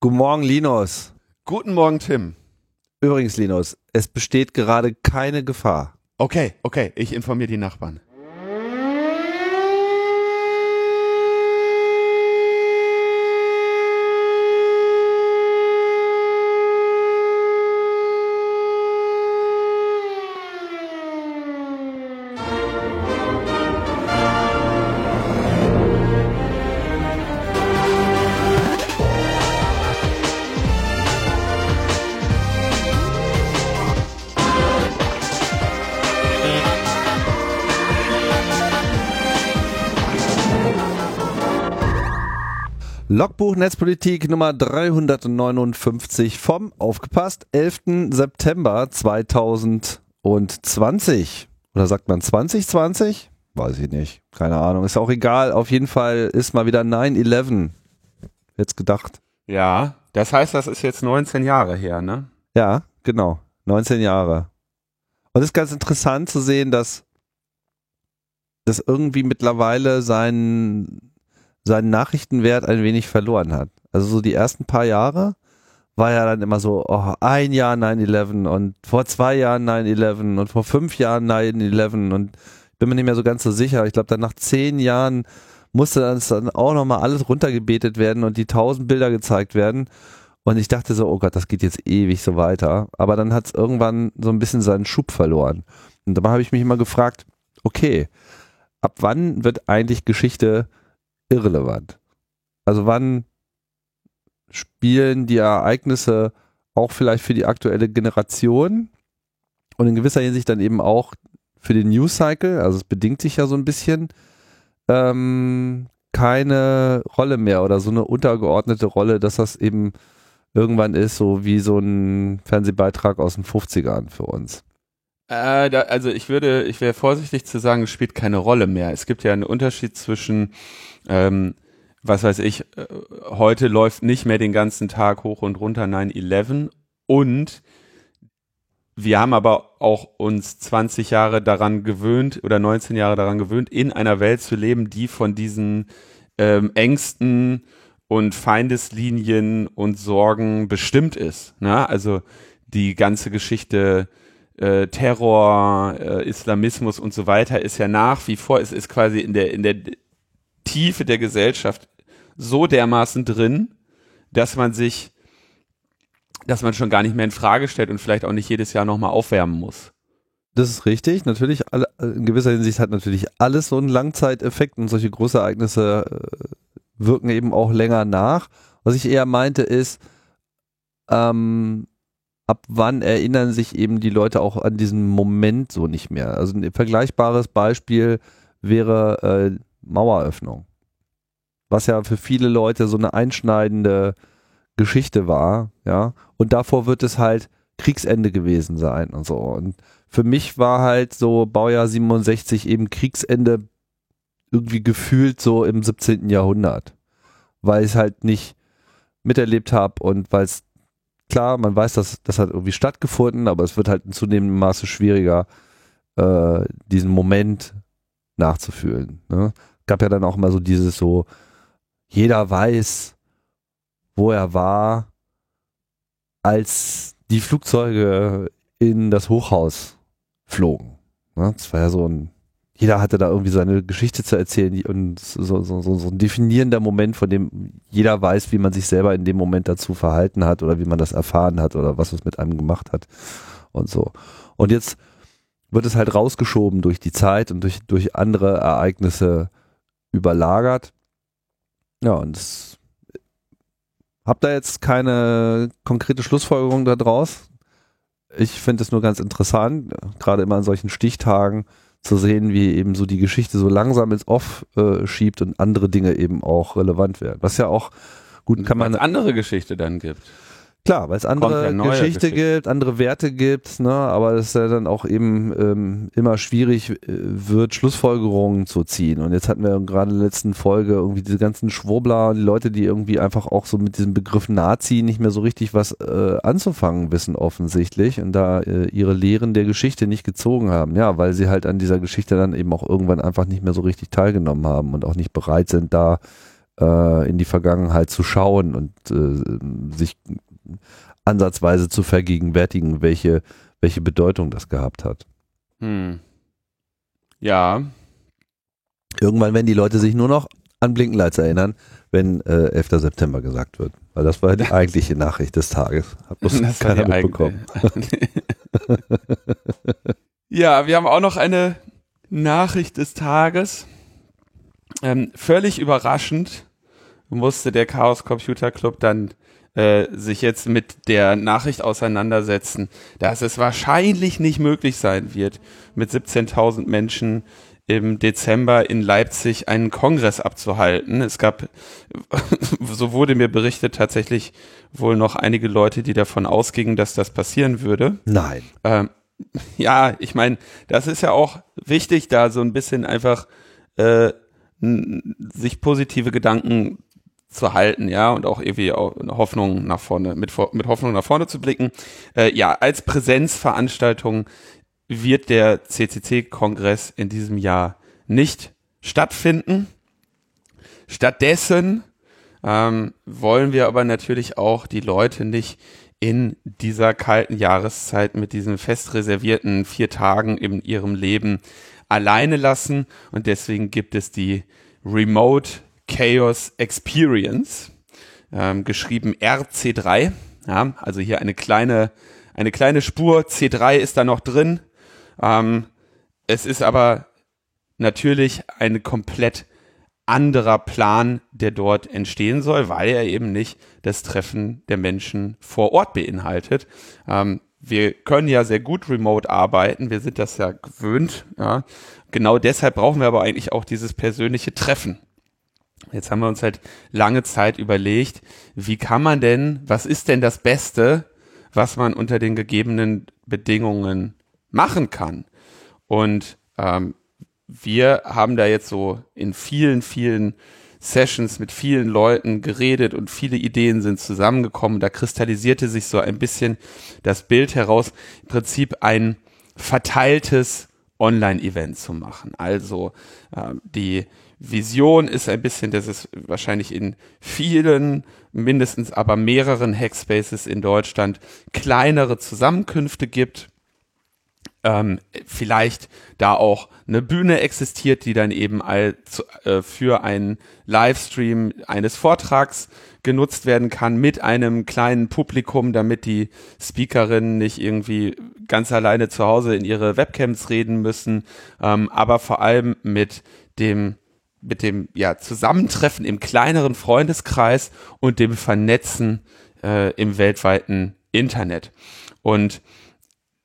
Guten Morgen, Linus. Guten Morgen, Tim. Übrigens, Linus, es besteht gerade keine Gefahr. Okay, okay, ich informiere die Nachbarn. Logbuch Netzpolitik Nummer 359 vom, aufgepasst, 11. September 2020. Oder sagt man 2020? Weiß ich nicht. Keine Ahnung. Ist auch egal. Auf jeden Fall ist mal wieder 9-11. Jetzt gedacht. Ja, das heißt, das ist jetzt 19 Jahre her, ne? Ja, genau. 19 Jahre. Und es ist ganz interessant zu sehen, dass das irgendwie mittlerweile sein seinen Nachrichtenwert ein wenig verloren hat. Also so die ersten paar Jahre war ja dann immer so, oh, ein Jahr 9-11 und vor zwei Jahren 9-11 und vor fünf Jahren 9-11 und ich bin mir nicht mehr so ganz so sicher. Ich glaube, dann nach zehn Jahren musste das dann auch nochmal alles runtergebetet werden und die tausend Bilder gezeigt werden. Und ich dachte so, oh Gott, das geht jetzt ewig so weiter. Aber dann hat es irgendwann so ein bisschen seinen Schub verloren. Und da habe ich mich immer gefragt, okay, ab wann wird eigentlich Geschichte irrelevant. Also wann spielen die Ereignisse auch vielleicht für die aktuelle Generation und in gewisser Hinsicht dann eben auch für den News Cycle, also es bedingt sich ja so ein bisschen, ähm, keine Rolle mehr oder so eine untergeordnete Rolle, dass das eben irgendwann ist, so wie so ein Fernsehbeitrag aus den 50ern für uns. Äh, da, also ich würde, ich wäre vorsichtig zu sagen, es spielt keine Rolle mehr. Es gibt ja einen Unterschied zwischen ähm, was weiß ich, äh, heute läuft nicht mehr den ganzen Tag hoch und runter 9-11 und wir haben aber auch uns 20 Jahre daran gewöhnt oder 19 Jahre daran gewöhnt, in einer Welt zu leben, die von diesen ähm, Ängsten und Feindeslinien und Sorgen bestimmt ist. Ne? Also die ganze Geschichte äh, Terror, äh, Islamismus und so weiter ist ja nach wie vor, es ist quasi in der, in der Tiefe der Gesellschaft so dermaßen drin, dass man sich, dass man schon gar nicht mehr in Frage stellt und vielleicht auch nicht jedes Jahr nochmal aufwärmen muss. Das ist richtig. Natürlich, in gewisser Hinsicht hat natürlich alles so einen Langzeiteffekt und solche Großereignisse äh, wirken eben auch länger nach. Was ich eher meinte ist, ähm, ab wann erinnern sich eben die Leute auch an diesen Moment so nicht mehr? Also ein vergleichbares Beispiel wäre äh, Maueröffnung. Was ja für viele Leute so eine einschneidende Geschichte war, ja. Und davor wird es halt Kriegsende gewesen sein und so. Und für mich war halt so Baujahr 67 eben Kriegsende irgendwie gefühlt so im 17. Jahrhundert. Weil ich es halt nicht miterlebt habe und weil es klar, man weiß, dass das hat irgendwie stattgefunden, aber es wird halt in zunehmendem Maße schwieriger, äh, diesen Moment nachzufühlen. Ne? Gab ja dann auch immer so dieses so, jeder weiß, wo er war, als die Flugzeuge in das Hochhaus flogen. Ne? Das war ja so ein, jeder hatte da irgendwie seine Geschichte zu erzählen und so, so, so, so ein definierender Moment, von dem jeder weiß, wie man sich selber in dem Moment dazu verhalten hat oder wie man das erfahren hat oder was es mit einem gemacht hat und so. Und jetzt wird es halt rausgeschoben durch die Zeit und durch, durch andere Ereignisse überlagert. Ja, und das, hab da jetzt keine konkrete Schlussfolgerung daraus. Ich finde es nur ganz interessant, gerade immer an solchen Stichtagen zu sehen, wie eben so die Geschichte so langsam ins Off äh, schiebt und andere Dinge eben auch relevant werden. Was ja auch gut kann man. andere Geschichte dann gibt. Klar, weil es andere Geschichte, Geschichte, gibt, andere Werte gibt, ne, aber es ja dann auch eben ähm, immer schwierig äh, wird, Schlussfolgerungen zu ziehen. Und jetzt hatten wir gerade in der letzten Folge irgendwie diese ganzen Schwurbler, die Leute, die irgendwie einfach auch so mit diesem Begriff Nazi nicht mehr so richtig was äh, anzufangen wissen offensichtlich und da äh, ihre Lehren der Geschichte nicht gezogen haben. Ja, weil sie halt an dieser Geschichte dann eben auch irgendwann einfach nicht mehr so richtig teilgenommen haben und auch nicht bereit sind, da äh, in die Vergangenheit zu schauen und äh, sich ansatzweise zu vergegenwärtigen, welche, welche Bedeutung das gehabt hat. Hm. Ja. Irgendwann werden die Leute sich nur noch an Blinkenlights erinnern, wenn äh, 11. September gesagt wird. Weil das war die eigentliche Nachricht des Tages. Hat bloß Das keiner mitbekommen. ja, wir haben auch noch eine Nachricht des Tages. Ähm, völlig überraschend musste der Chaos Computer Club dann äh, sich jetzt mit der Nachricht auseinandersetzen, dass es wahrscheinlich nicht möglich sein wird, mit 17.000 Menschen im Dezember in Leipzig einen Kongress abzuhalten. Es gab, so wurde mir berichtet, tatsächlich wohl noch einige Leute, die davon ausgingen, dass das passieren würde. Nein. Ähm, ja, ich meine, das ist ja auch wichtig, da so ein bisschen einfach äh, sich positive Gedanken zu halten, ja, und auch irgendwie auch eine Hoffnung nach vorne, mit, mit Hoffnung nach vorne zu blicken. Äh, ja, als Präsenzveranstaltung wird der CCC-Kongress in diesem Jahr nicht stattfinden. Stattdessen ähm, wollen wir aber natürlich auch die Leute nicht in dieser kalten Jahreszeit mit diesen fest reservierten vier Tagen in ihrem Leben alleine lassen. Und deswegen gibt es die Remote Chaos Experience, ähm, geschrieben RC3. Ja, also hier eine kleine, eine kleine Spur. C3 ist da noch drin. Ähm, es ist aber natürlich ein komplett anderer Plan, der dort entstehen soll, weil er eben nicht das Treffen der Menschen vor Ort beinhaltet. Ähm, wir können ja sehr gut remote arbeiten, wir sind das ja gewöhnt. Ja. Genau deshalb brauchen wir aber eigentlich auch dieses persönliche Treffen. Jetzt haben wir uns halt lange Zeit überlegt, wie kann man denn, was ist denn das Beste, was man unter den gegebenen Bedingungen machen kann? Und ähm, wir haben da jetzt so in vielen, vielen Sessions mit vielen Leuten geredet und viele Ideen sind zusammengekommen. Da kristallisierte sich so ein bisschen das Bild heraus, im Prinzip ein verteiltes Online-Event zu machen. Also ähm, die Vision ist ein bisschen, dass es wahrscheinlich in vielen, mindestens aber mehreren Hackspaces in Deutschland kleinere Zusammenkünfte gibt. Ähm, vielleicht da auch eine Bühne existiert, die dann eben als, äh, für einen Livestream eines Vortrags genutzt werden kann mit einem kleinen Publikum, damit die Speakerinnen nicht irgendwie ganz alleine zu Hause in ihre Webcams reden müssen, ähm, aber vor allem mit dem mit dem ja Zusammentreffen im kleineren Freundeskreis und dem Vernetzen äh, im weltweiten Internet und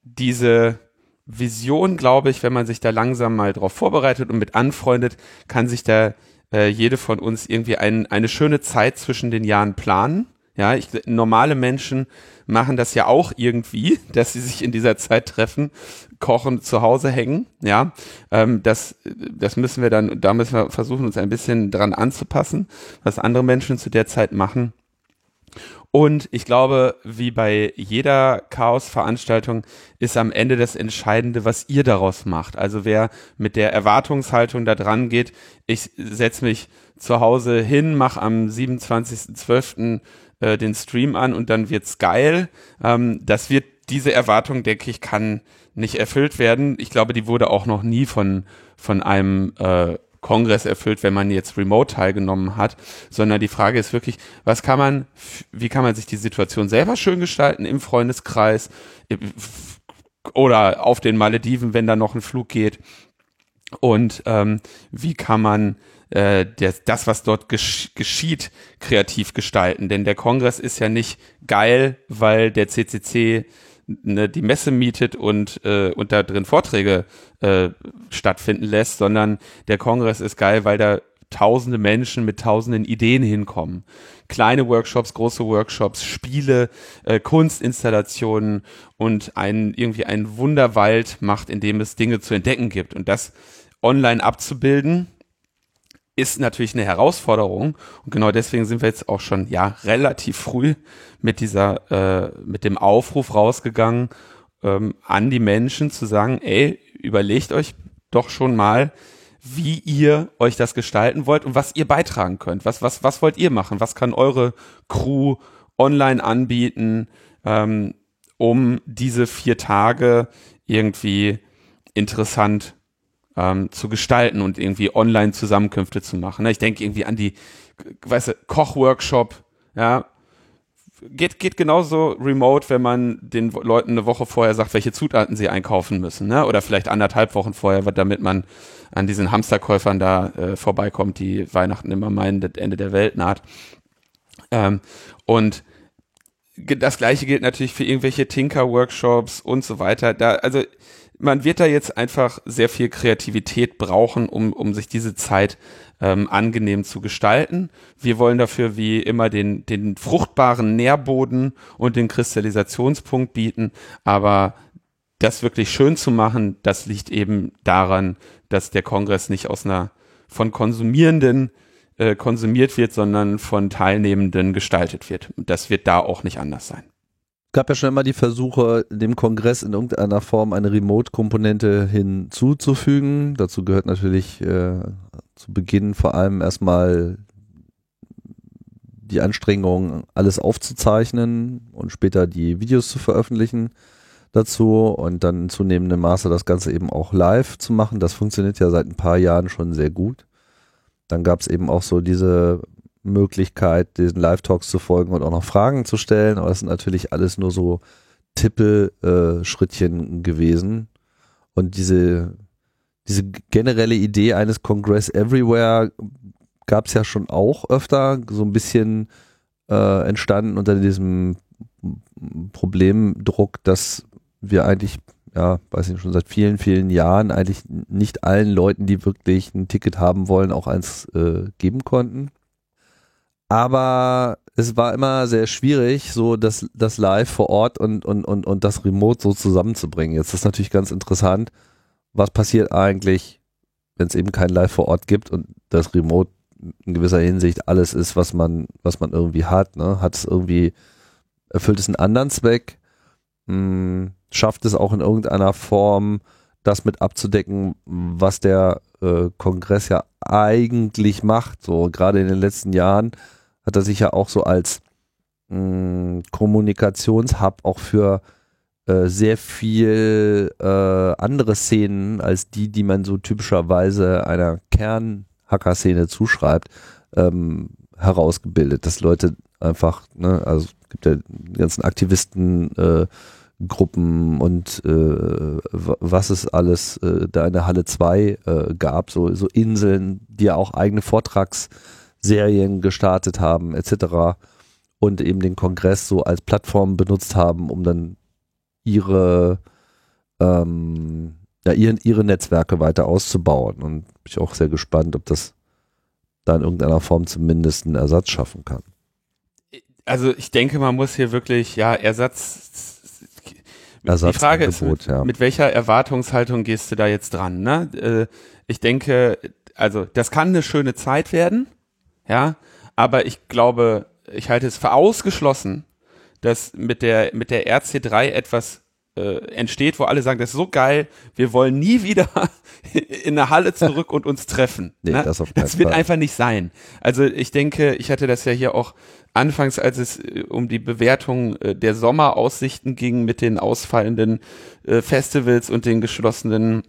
diese Vision, glaube ich, wenn man sich da langsam mal drauf vorbereitet und mit anfreundet, kann sich da äh, jede von uns irgendwie ein, eine schöne Zeit zwischen den Jahren planen. Ja, ich, normale Menschen machen das ja auch irgendwie, dass sie sich in dieser Zeit treffen, kochen, zu Hause hängen. Ja, ähm, das, das müssen wir dann, da müssen wir versuchen, uns ein bisschen dran anzupassen, was andere Menschen zu der Zeit machen. Und ich glaube, wie bei jeder Chaos-Veranstaltung ist am Ende das Entscheidende, was ihr daraus macht. Also wer mit der Erwartungshaltung da dran geht, ich setze mich zu Hause hin, mache am 27.12. Äh, den Stream an und dann wird's geil. Ähm, das wird diese Erwartung, denke ich, kann nicht erfüllt werden. Ich glaube, die wurde auch noch nie von, von einem äh, Kongress erfüllt, wenn man jetzt remote teilgenommen hat, sondern die Frage ist wirklich, was kann man, wie kann man sich die Situation selber schön gestalten im Freundeskreis oder auf den Malediven, wenn da noch ein Flug geht und ähm, wie kann man äh, das, das, was dort gesch geschieht, kreativ gestalten. Denn der Kongress ist ja nicht geil, weil der CCC ne, die Messe mietet und, äh, und da drin Vorträge äh, stattfinden lässt, sondern der Kongress ist geil, weil da tausende Menschen mit tausenden Ideen hinkommen. Kleine Workshops, große Workshops, Spiele, äh, Kunstinstallationen und ein, irgendwie ein Wunderwald macht, in dem es Dinge zu entdecken gibt. Und das online abzubilden, ist natürlich eine Herausforderung und genau deswegen sind wir jetzt auch schon ja relativ früh mit dieser äh, mit dem Aufruf rausgegangen ähm, an die Menschen zu sagen, ey, überlegt euch doch schon mal, wie ihr euch das gestalten wollt und was ihr beitragen könnt. Was, was, was wollt ihr machen? Was kann eure Crew online anbieten, ähm, um diese vier Tage irgendwie interessant ähm, zu gestalten und irgendwie Online-Zusammenkünfte zu machen. Ich denke irgendwie an die, weißt du, Kochworkshop, ja, geht, geht genauso remote, wenn man den Leuten eine Woche vorher sagt, welche Zutaten sie einkaufen müssen, ne? Oder vielleicht anderthalb Wochen vorher, damit man an diesen Hamsterkäufern da äh, vorbeikommt, die Weihnachten immer meinen, das Ende der Welt naht. Ähm, und das gleiche gilt natürlich für irgendwelche Tinker-Workshops und so weiter. Da, also man wird da jetzt einfach sehr viel Kreativität brauchen, um, um sich diese Zeit ähm, angenehm zu gestalten. Wir wollen dafür wie immer den, den fruchtbaren Nährboden und den Kristallisationspunkt bieten, aber das wirklich schön zu machen, das liegt eben daran, dass der Kongress nicht aus einer von Konsumierenden äh, konsumiert wird, sondern von Teilnehmenden gestaltet wird. Und das wird da auch nicht anders sein gab ja schon immer die Versuche, dem Kongress in irgendeiner Form eine Remote-Komponente hinzuzufügen. Dazu gehört natürlich äh, zu Beginn vor allem erstmal die Anstrengung, alles aufzuzeichnen und später die Videos zu veröffentlichen dazu und dann in zunehmendem Maße das Ganze eben auch live zu machen. Das funktioniert ja seit ein paar Jahren schon sehr gut. Dann gab es eben auch so diese Möglichkeit, diesen Live-Talks zu folgen und auch noch Fragen zu stellen. Aber das sind natürlich alles nur so Tippelschrittchen äh, gewesen. Und diese, diese generelle Idee eines Congress Everywhere gab es ja schon auch öfter, so ein bisschen äh, entstanden unter diesem Problemdruck, dass wir eigentlich, ja, weiß ich schon seit vielen, vielen Jahren eigentlich nicht allen Leuten, die wirklich ein Ticket haben wollen, auch eins äh, geben konnten. Aber es war immer sehr schwierig, so das, das Live vor Ort und, und, und, und das Remote so zusammenzubringen. Jetzt ist natürlich ganz interessant, was passiert eigentlich, wenn es eben kein Live vor Ort gibt und das Remote in gewisser Hinsicht alles ist, was man, was man irgendwie hat. Ne? Hat es irgendwie, erfüllt es einen anderen Zweck, hm, schafft es auch in irgendeiner Form, das mit abzudecken, was der äh, Kongress ja eigentlich macht. So gerade in den letzten Jahren hat er sich ja auch so als mh, hm, Kommunikationshub auch für äh, sehr viel äh, andere Szenen als die, die man so typischerweise einer Kern-Hacker-Szene zuschreibt, ähm, herausgebildet, dass Leute einfach, ne, also es gibt ja die ganzen Aktivisten, äh, Gruppen und äh, was es alles äh, da in der Halle 2 äh, gab, so, so Inseln, die ja auch eigene Vortrags Serien gestartet haben, etc. Und eben den Kongress so als Plattform benutzt haben, um dann ihre, ähm, ja, ihre, ihre Netzwerke weiter auszubauen. Und bin ich auch sehr gespannt, ob das da in irgendeiner Form zumindest einen Ersatz schaffen kann. Also ich denke, man muss hier wirklich, ja, Ersatz. Ersatz die Frage ist, mit, ja. mit welcher Erwartungshaltung gehst du da jetzt dran? Ne? Äh, ich denke, also das kann eine schöne Zeit werden ja, aber ich glaube, ich halte es für ausgeschlossen, dass mit der, mit der RC3 etwas äh, entsteht, wo alle sagen, das ist so geil, wir wollen nie wieder in eine Halle zurück und uns treffen. Nee, ne? das, das wird Fall. einfach nicht sein. Also ich denke, ich hatte das ja hier auch anfangs, als es äh, um die Bewertung äh, der Sommeraussichten ging mit den ausfallenden äh, Festivals und den geschlossenen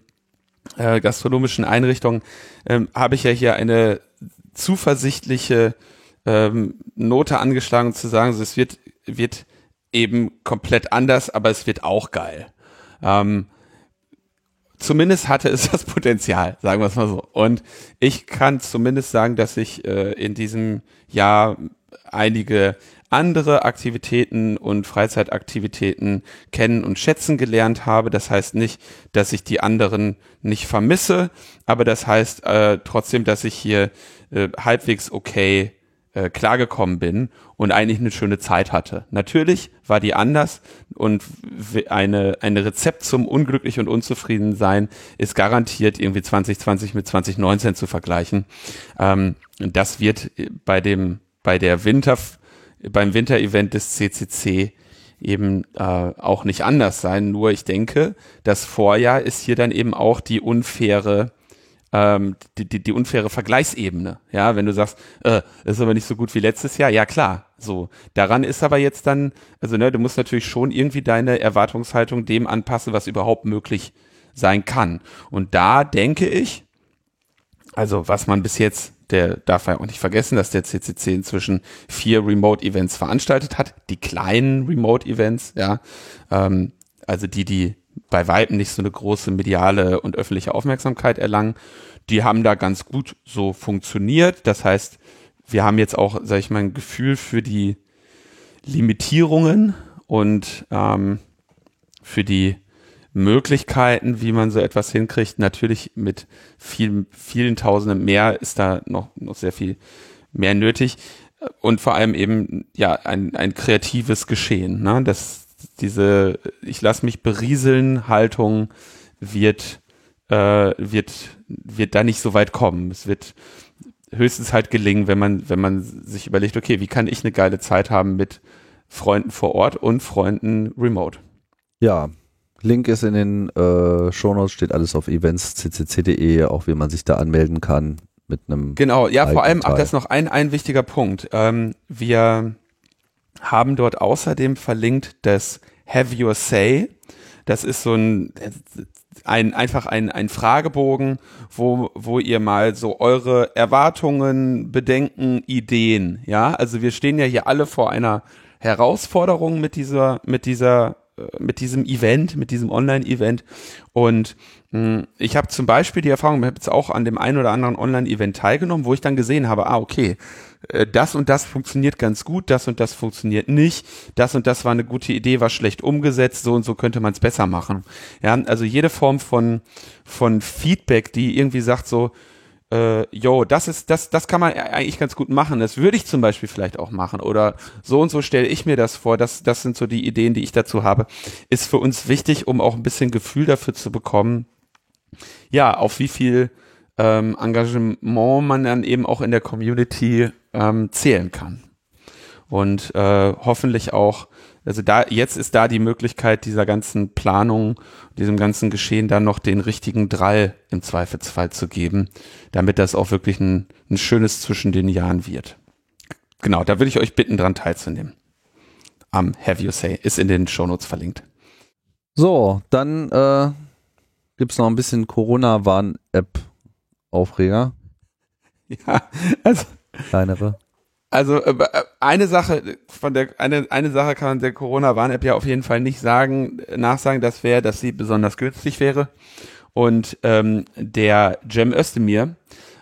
gastronomischen Einrichtungen, ähm, habe ich ja hier eine zuversichtliche ähm, Note angeschlagen zu sagen, so, es wird, wird eben komplett anders, aber es wird auch geil. Ähm, zumindest hatte es das Potenzial, sagen wir es mal so. Und ich kann zumindest sagen, dass ich äh, in diesem Jahr einige andere Aktivitäten und Freizeitaktivitäten kennen und schätzen gelernt habe. Das heißt nicht, dass ich die anderen nicht vermisse, aber das heißt äh, trotzdem, dass ich hier äh, halbwegs okay äh, klargekommen bin und eigentlich eine schöne Zeit hatte. Natürlich war die anders und eine, ein Rezept zum unglücklich und unzufrieden sein ist garantiert irgendwie 2020 mit 2019 zu vergleichen. Ähm, das wird bei dem, bei der Winter, beim Winterevent des CCC eben äh, auch nicht anders sein. Nur ich denke, das Vorjahr ist hier dann eben auch die unfaire ähm, die, die, die unfaire Vergleichsebene. Ja, wenn du sagst, äh, ist aber nicht so gut wie letztes Jahr, ja klar, so. Daran ist aber jetzt dann, also ne, du musst natürlich schon irgendwie deine Erwartungshaltung dem anpassen, was überhaupt möglich sein kann. Und da denke ich, also was man bis jetzt, der darf ja auch nicht vergessen, dass der CCC inzwischen vier Remote-Events veranstaltet hat, die kleinen Remote-Events, ja, ähm, also die, die bei Weitem nicht so eine große mediale und öffentliche Aufmerksamkeit erlangen. Die haben da ganz gut so funktioniert. Das heißt, wir haben jetzt auch, sage ich mal, ein Gefühl für die Limitierungen und ähm, für die Möglichkeiten, wie man so etwas hinkriegt. Natürlich mit vielen, vielen Tausenden mehr ist da noch, noch sehr viel mehr nötig. Und vor allem eben, ja, ein, ein kreatives Geschehen. Ne? Das, diese ich lasse mich berieseln Haltung wird äh, wird wird da nicht so weit kommen. Es wird höchstens halt gelingen, wenn man wenn man sich überlegt, okay, wie kann ich eine geile Zeit haben mit Freunden vor Ort und Freunden remote. Ja, Link ist in den äh, Shownotes, steht alles auf eventsccc.de, auch wie man sich da anmelden kann mit einem. Genau, ja, vor allem, ach, das ist noch ein, ein wichtiger Punkt. Ähm, wir haben dort außerdem verlinkt das Have Your Say. Das ist so ein, ein einfach ein, ein Fragebogen, wo, wo ihr mal so eure Erwartungen, Bedenken, Ideen, ja, also wir stehen ja hier alle vor einer Herausforderung mit dieser, mit dieser, mit diesem Event, mit diesem Online-Event und hm, ich habe zum Beispiel die Erfahrung, ich habe jetzt auch an dem einen oder anderen Online-Event teilgenommen, wo ich dann gesehen habe, ah, okay, äh, das und das funktioniert ganz gut, das und das funktioniert nicht, das und das war eine gute Idee, war schlecht umgesetzt, so und so könnte man es besser machen. Ja, also jede Form von, von Feedback, die irgendwie sagt so, äh, yo, das ist, das, das kann man eigentlich ganz gut machen. Das würde ich zum Beispiel vielleicht auch machen. Oder so und so stelle ich mir das vor. Das, das sind so die Ideen, die ich dazu habe. Ist für uns wichtig, um auch ein bisschen Gefühl dafür zu bekommen, ja, auf wie viel ähm, Engagement man dann eben auch in der Community ähm, zählen kann. Und äh, hoffentlich auch, also da, jetzt ist da die Möglichkeit dieser ganzen Planung, diesem ganzen Geschehen dann noch den richtigen Drall im Zweifelsfall zu geben, damit das auch wirklich ein, ein schönes zwischen den Jahren wird. Genau, da würde ich euch bitten, dran teilzunehmen. Am Have You Say ist in den Shownotes verlinkt. So, dann äh, gibt es noch ein bisschen Corona-Warn-App-Aufreger. Ja, also. Kleinere. Also äh, eine Sache von der eine eine Sache kann man der Corona Warn App ja auf jeden Fall nicht sagen nachsagen, das wäre, dass sie besonders günstig wäre. Und ähm, der Cem Özdemir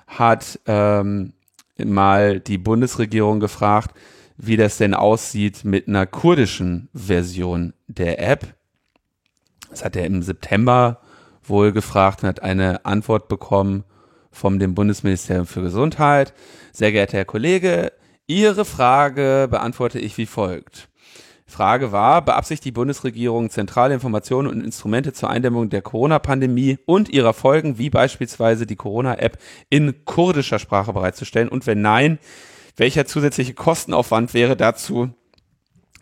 hat ähm, mal die Bundesregierung gefragt, wie das denn aussieht mit einer kurdischen Version der App. Das hat er im September wohl gefragt und hat eine Antwort bekommen vom dem Bundesministerium für Gesundheit. Sehr geehrter Herr Kollege, Ihre Frage beantworte ich wie folgt. Frage war, beabsichtigt die Bundesregierung zentrale Informationen und Instrumente zur Eindämmung der Corona-Pandemie und ihrer Folgen, wie beispielsweise die Corona-App in kurdischer Sprache bereitzustellen? Und wenn nein, welcher zusätzliche Kostenaufwand wäre dazu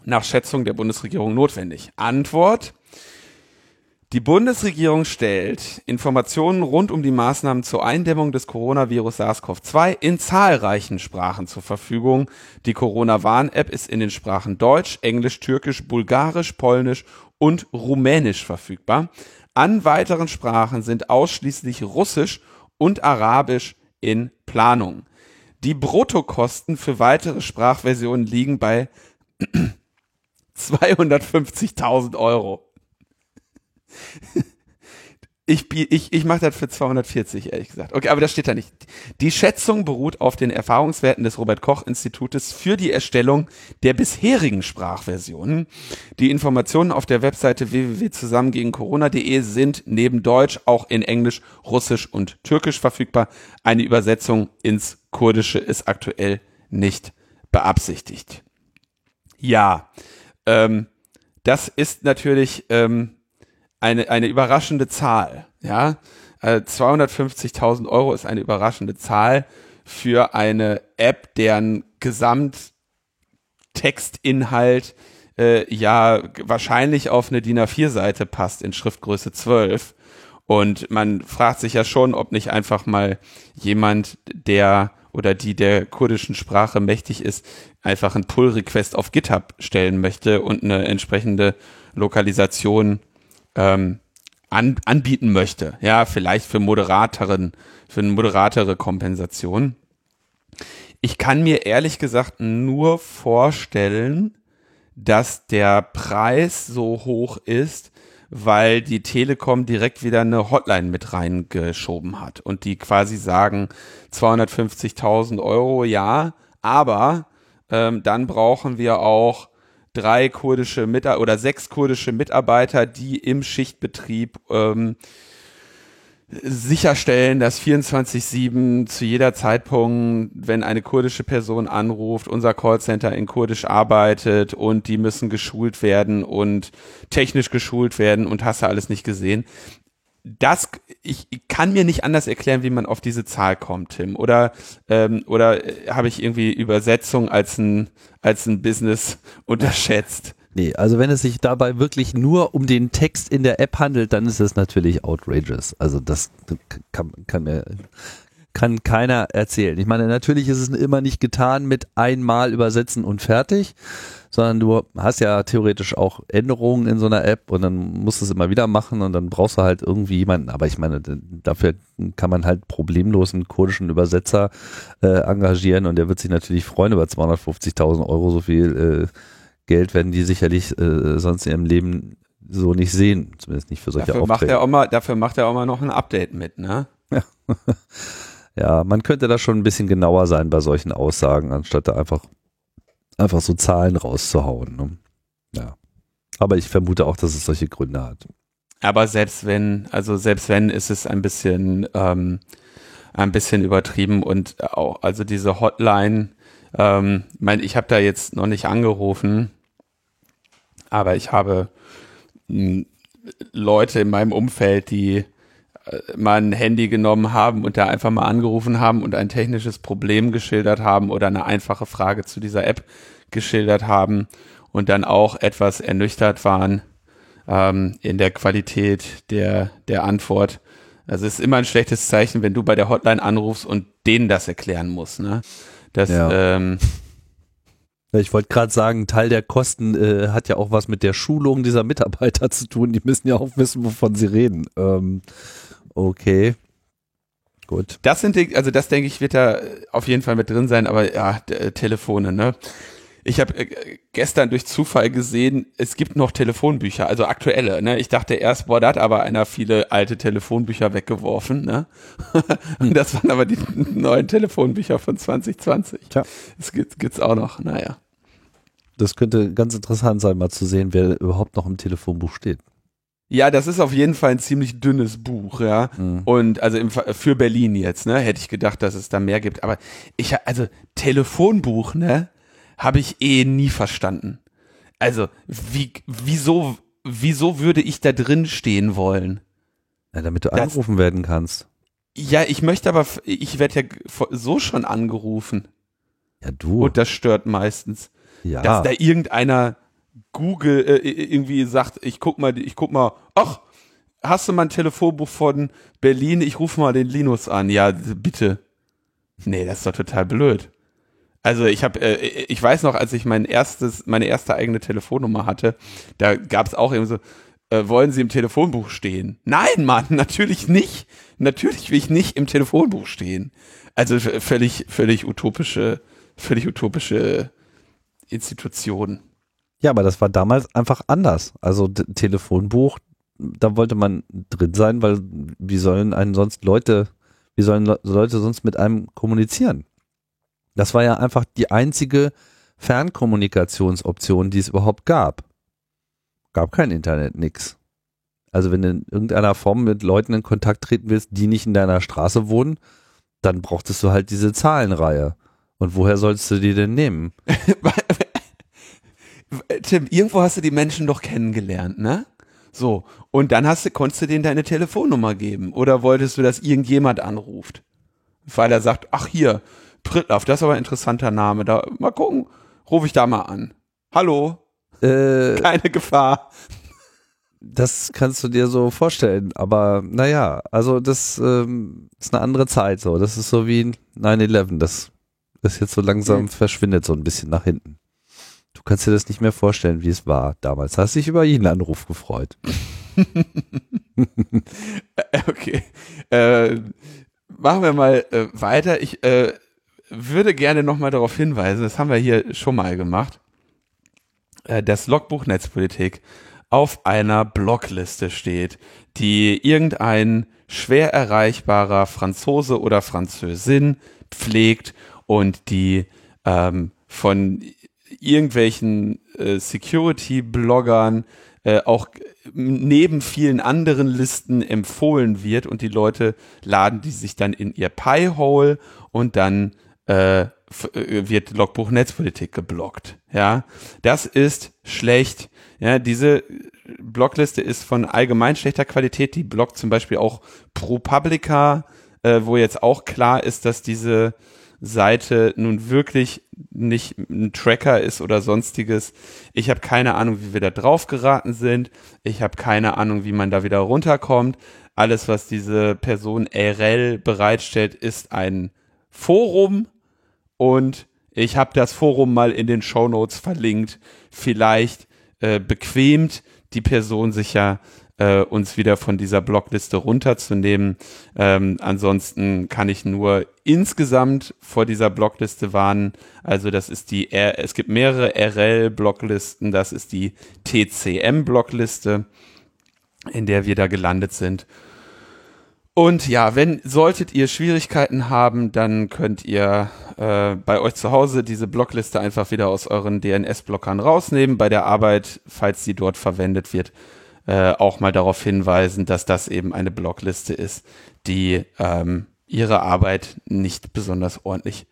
nach Schätzung der Bundesregierung notwendig? Antwort, die Bundesregierung stellt Informationen rund um die Maßnahmen zur Eindämmung des Coronavirus SARS-CoV-2 in zahlreichen Sprachen zur Verfügung. Die Corona-Warn-App ist in den Sprachen Deutsch, Englisch, Türkisch, Bulgarisch, Polnisch und Rumänisch verfügbar. An weiteren Sprachen sind ausschließlich Russisch und Arabisch in Planung. Die Bruttokosten für weitere Sprachversionen liegen bei 250.000 Euro. Ich, ich, ich mache das für 240, ehrlich gesagt. Okay, aber das steht da nicht. Die Schätzung beruht auf den Erfahrungswerten des Robert Koch Institutes für die Erstellung der bisherigen Sprachversionen. Die Informationen auf der Webseite www.zusammengegencorona.de sind neben Deutsch auch in Englisch, Russisch und Türkisch verfügbar. Eine Übersetzung ins Kurdische ist aktuell nicht beabsichtigt. Ja, ähm, das ist natürlich ähm, eine, eine überraschende Zahl. Ja, also 250.000 Euro ist eine überraschende Zahl für eine App, deren Gesamttextinhalt äh, ja wahrscheinlich auf eine DIN A4-Seite passt in Schriftgröße 12 Und man fragt sich ja schon, ob nicht einfach mal jemand, der oder die der kurdischen Sprache mächtig ist, einfach einen Pull-Request auf GitHub stellen möchte und eine entsprechende Lokalisation ähm, an, anbieten möchte. Ja, vielleicht für moderateren, für eine moderatere Kompensation. Ich kann mir ehrlich gesagt nur vorstellen, dass der Preis so hoch ist, weil die Telekom direkt wieder eine Hotline mit reingeschoben hat und die quasi sagen 250.000 Euro, ja, aber ähm, dann brauchen wir auch drei kurdische Mitarbeiter oder sechs kurdische Mitarbeiter, die im Schichtbetrieb ähm, sicherstellen, dass 24-7 zu jeder Zeitpunkt, wenn eine kurdische Person anruft, unser Callcenter in Kurdisch arbeitet und die müssen geschult werden und technisch geschult werden und hast du alles nicht gesehen. Das, ich, ich kann mir nicht anders erklären, wie man auf diese Zahl kommt, Tim. Oder, ähm, oder äh, habe ich irgendwie Übersetzung als ein, als ein Business unterschätzt? Nee, also wenn es sich dabei wirklich nur um den Text in der App handelt, dann ist es natürlich outrageous. Also das kann, kann mir kann keiner erzählen. Ich meine, natürlich ist es immer nicht getan mit einmal übersetzen und fertig, sondern du hast ja theoretisch auch Änderungen in so einer App und dann musst du es immer wieder machen und dann brauchst du halt irgendwie jemanden. Aber ich meine, dafür kann man halt problemlos einen kurdischen Übersetzer äh, engagieren und der wird sich natürlich freuen über 250.000 Euro, so viel äh, Geld werden die sicherlich äh, sonst in ihrem Leben so nicht sehen, zumindest nicht für solche dafür Aufträge. Macht er auch mal, dafür macht er auch mal noch ein Update mit, ne? Ja. ja, man könnte da schon ein bisschen genauer sein bei solchen Aussagen, anstatt da einfach, einfach so Zahlen rauszuhauen. Ne? Ja. Aber ich vermute auch, dass es solche Gründe hat. Aber selbst wenn, also selbst wenn, ist es ein bisschen, ähm, ein bisschen übertrieben und auch, also diese Hotline, ähm, mein, ich habe da jetzt noch nicht angerufen, aber ich habe hm, Leute in meinem Umfeld, die mal ein Handy genommen haben und da einfach mal angerufen haben und ein technisches Problem geschildert haben oder eine einfache Frage zu dieser App geschildert haben und dann auch etwas ernüchtert waren ähm, in der Qualität der, der Antwort. Also es ist immer ein schlechtes Zeichen, wenn du bei der Hotline anrufst und denen das erklären musst. Ne? Das, ja. ähm, ich wollte gerade sagen, Teil der Kosten äh, hat ja auch was mit der Schulung dieser Mitarbeiter zu tun. Die müssen ja auch wissen, wovon sie reden. Ähm, okay. Gut. Das sind die, also das denke ich, wird da auf jeden Fall mit drin sein, aber ja, Telefone, ne? Ich habe äh, gestern durch Zufall gesehen, es gibt noch Telefonbücher, also aktuelle. Ne? Ich dachte erst, boah, da hat aber einer viele alte Telefonbücher weggeworfen. Ne? Das waren aber die neuen Telefonbücher von 2020. Tja. Das gibt, gibt's auch noch. Naja. Das könnte ganz interessant sein, mal zu sehen, wer überhaupt noch im Telefonbuch steht. Ja, das ist auf jeden Fall ein ziemlich dünnes Buch, ja. Mhm. Und also im, für Berlin jetzt, ne, hätte ich gedacht, dass es da mehr gibt. Aber ich, also Telefonbuch, ne, habe ich eh nie verstanden. Also, wie, wieso, wieso würde ich da drin stehen wollen? Ja, damit du angerufen das, werden kannst. Ja, ich möchte aber, ich werde ja so schon angerufen. Ja, du. Und das stört meistens. Ja. Dass da irgendeiner Google äh, irgendwie sagt, ich guck mal, ich guck mal, ach, hast du mal ein Telefonbuch von Berlin? Ich rufe mal den Linus an. Ja, bitte. Nee, das ist doch total blöd. Also ich habe, äh, ich weiß noch, als ich mein erstes, meine erste eigene Telefonnummer hatte, da gab es auch eben so, äh, wollen Sie im Telefonbuch stehen? Nein, Mann, natürlich nicht. Natürlich will ich nicht im Telefonbuch stehen. Also völlig, völlig utopische, völlig utopische Institutionen. Ja, aber das war damals einfach anders. Also Telefonbuch, da wollte man drin sein, weil wie sollen einen sonst Leute, wie sollen Leute sonst mit einem kommunizieren? Das war ja einfach die einzige Fernkommunikationsoption, die es überhaupt gab. Gab kein Internet, nix. Also wenn du in irgendeiner Form mit Leuten in Kontakt treten willst, die nicht in deiner Straße wohnen, dann brauchtest du halt diese Zahlenreihe. Und woher sollst du die denn nehmen? Tim, irgendwo hast du die Menschen doch kennengelernt, ne? So. Und dann hast du, konntest du denen deine Telefonnummer geben. Oder wolltest du, dass irgendjemand anruft? Weil er sagt, ach hier, Pritlaff, das ist aber ein interessanter Name. Da, mal gucken, rufe ich da mal an. Hallo? Äh, Keine Gefahr. das kannst du dir so vorstellen. Aber naja, also das ähm, ist eine andere Zeit so. Das ist so wie 9-11. Das ist jetzt so langsam mhm. verschwindet so ein bisschen nach hinten. Du kannst dir das nicht mehr vorstellen, wie es war damals. Hast dich über jeden Anruf gefreut. okay. Äh, machen wir mal äh, weiter. Ich äh, würde gerne nochmal darauf hinweisen, das haben wir hier schon mal gemacht, äh, dass Logbuch Netzpolitik auf einer Blockliste steht, die irgendein schwer erreichbarer Franzose oder Französin pflegt und die ähm, von irgendwelchen äh, Security-Bloggern äh, auch neben vielen anderen Listen empfohlen wird und die Leute laden die sich dann in ihr Pi-Hole und dann äh, äh, wird Logbuch Netzpolitik geblockt. Ja, das ist schlecht. Ja, diese Blockliste ist von allgemein schlechter Qualität. Die blockt zum Beispiel auch ProPublica, äh, wo jetzt auch klar ist, dass diese Seite nun wirklich nicht ein Tracker ist oder sonstiges. Ich habe keine Ahnung, wie wir da drauf geraten sind. Ich habe keine Ahnung, wie man da wieder runterkommt. Alles, was diese Person RL bereitstellt, ist ein Forum und ich habe das Forum mal in den Show Notes verlinkt. Vielleicht äh, bequemt die Person sich ja äh, uns wieder von dieser Blockliste runterzunehmen. Ähm, ansonsten kann ich nur insgesamt vor dieser Blockliste warnen. Also das ist die, R es gibt mehrere RL-Blocklisten, das ist die TCM-Blockliste, in der wir da gelandet sind. Und ja, wenn solltet ihr Schwierigkeiten haben, dann könnt ihr äh, bei euch zu Hause diese Blockliste einfach wieder aus euren DNS-Blockern rausnehmen. Bei der Arbeit, falls sie dort verwendet wird, äh, auch mal darauf hinweisen, dass das eben eine Blockliste ist, die ähm, ihre Arbeit nicht besonders ordentlich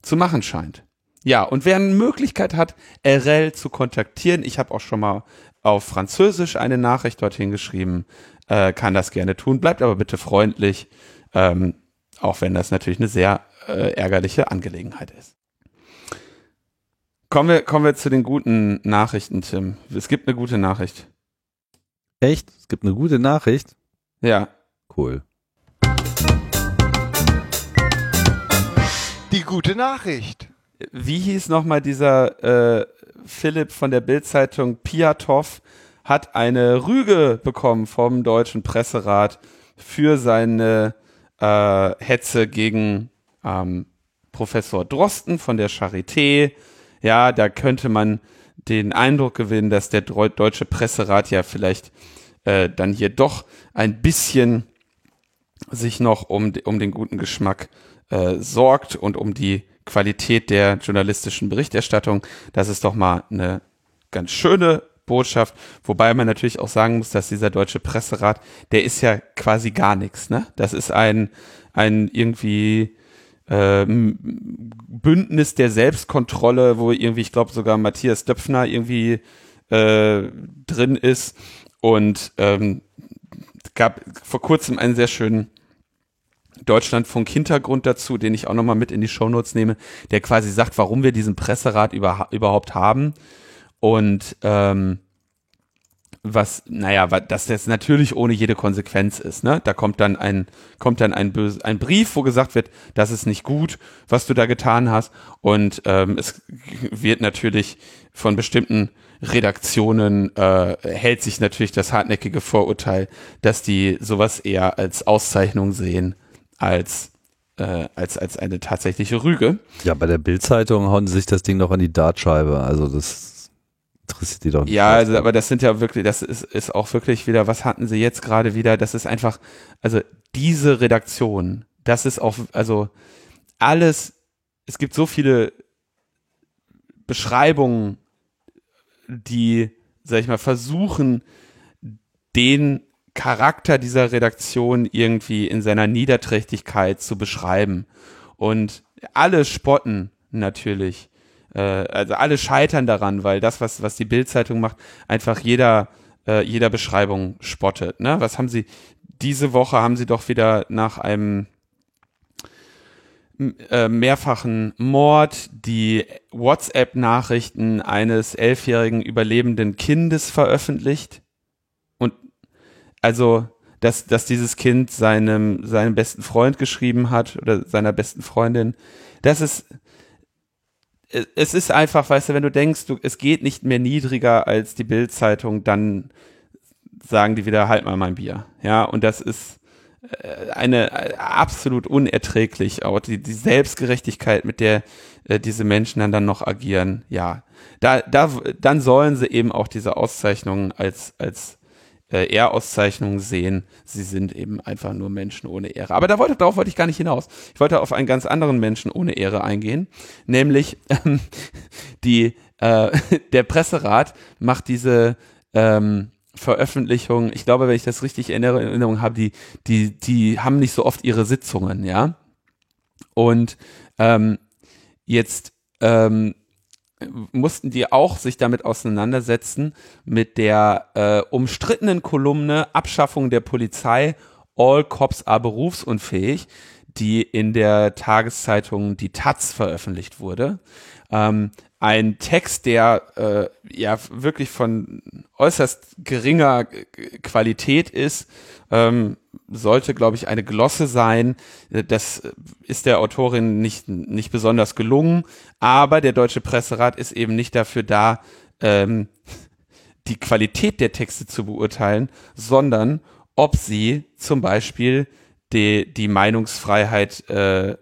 zu machen scheint. Ja, und wer eine Möglichkeit hat, RL zu kontaktieren, ich habe auch schon mal auf Französisch eine Nachricht dorthin geschrieben, äh, kann das gerne tun. Bleibt aber bitte freundlich, ähm, auch wenn das natürlich eine sehr äh, ärgerliche Angelegenheit ist. Kommen wir, kommen wir zu den guten Nachrichten, Tim. Es gibt eine gute Nachricht. Echt? Es gibt eine gute Nachricht? Ja. Cool. Die gute Nachricht. Wie hieß nochmal dieser äh, Philipp von der Bildzeitung Piatow hat eine Rüge bekommen vom deutschen Presserat für seine äh, Hetze gegen ähm, Professor Drosten von der Charité. Ja, da könnte man den Eindruck gewinnen, dass der deutsche Presserat ja vielleicht äh, dann hier doch ein bisschen sich noch um, um den guten Geschmack äh, sorgt und um die Qualität der journalistischen Berichterstattung. Das ist doch mal eine ganz schöne Botschaft, wobei man natürlich auch sagen muss, dass dieser deutsche Presserat, der ist ja quasi gar nichts, ne? Das ist ein, ein irgendwie Bündnis der Selbstkontrolle, wo irgendwie, ich glaube, sogar Matthias Döpfner irgendwie äh, drin ist. Und ähm, gab vor kurzem einen sehr schönen Deutschlandfunk-Hintergrund dazu, den ich auch nochmal mit in die Shownotes nehme, der quasi sagt, warum wir diesen Presserat über, überhaupt haben. Und ähm, was, naja, dass das natürlich ohne jede Konsequenz ist, ne? Da kommt dann ein, kommt dann ein, böse, ein Brief, wo gesagt wird, das ist nicht gut, was du da getan hast. Und ähm, es wird natürlich von bestimmten Redaktionen äh, hält sich natürlich das hartnäckige Vorurteil, dass die sowas eher als Auszeichnung sehen als äh, als als eine tatsächliche Rüge. Ja, bei der Bildzeitung hauen sie sich das Ding noch an die Dartscheibe. Also das interessiert die doch nicht. Ja, also, aber das sind ja wirklich, das ist, ist auch wirklich wieder, was hatten sie jetzt gerade wieder? Das ist einfach, also diese Redaktion, das ist auch, also alles, es gibt so viele Beschreibungen, die, sag ich mal, versuchen, den Charakter dieser Redaktion irgendwie in seiner Niederträchtigkeit zu beschreiben. Und alle spotten natürlich äh, also alle scheitern daran, weil das, was, was die Bildzeitung macht, einfach jeder, äh, jeder Beschreibung spottet. Ne? Was haben sie, diese Woche haben sie doch wieder nach einem äh, mehrfachen Mord die WhatsApp-Nachrichten eines elfjährigen überlebenden Kindes veröffentlicht. also dass, dass dieses Kind seinem, seinem besten Freund geschrieben hat oder seiner besten Freundin. Das ist, es ist einfach, weißt du, wenn du denkst, du, es geht nicht mehr niedriger als die Bildzeitung, dann sagen die wieder, halt mal mein Bier. Ja, und das ist äh, eine äh, absolut unerträglich, auch die, die Selbstgerechtigkeit, mit der äh, diese Menschen dann, dann noch agieren. Ja, da, da, dann sollen sie eben auch diese Auszeichnungen als, als äh, Ehrauszeichnungen sehen. Sie sind eben einfach nur Menschen ohne Ehre. Aber da wollte, darauf wollte ich gar nicht hinaus. Ich wollte auf einen ganz anderen Menschen ohne Ehre eingehen, nämlich ähm, die, äh, der Presserat macht diese ähm, Veröffentlichung, ich glaube, wenn ich das richtig in Erinnerung habe, die, die, die haben nicht so oft ihre Sitzungen, ja. Und ähm, jetzt ähm, mussten die auch sich damit auseinandersetzen mit der äh, umstrittenen Kolumne Abschaffung der Polizei, All Cops are berufsunfähig, die in der Tageszeitung Die Taz veröffentlicht wurde. Ähm, ein Text, der äh, ja wirklich von äußerst geringer Qualität ist, ähm, sollte, glaube ich, eine Glosse sein. Das ist der Autorin nicht, nicht besonders gelungen, aber der Deutsche Presserat ist eben nicht dafür da, ähm, die Qualität der Texte zu beurteilen, sondern ob sie zum Beispiel die, die Meinungsfreiheit äh,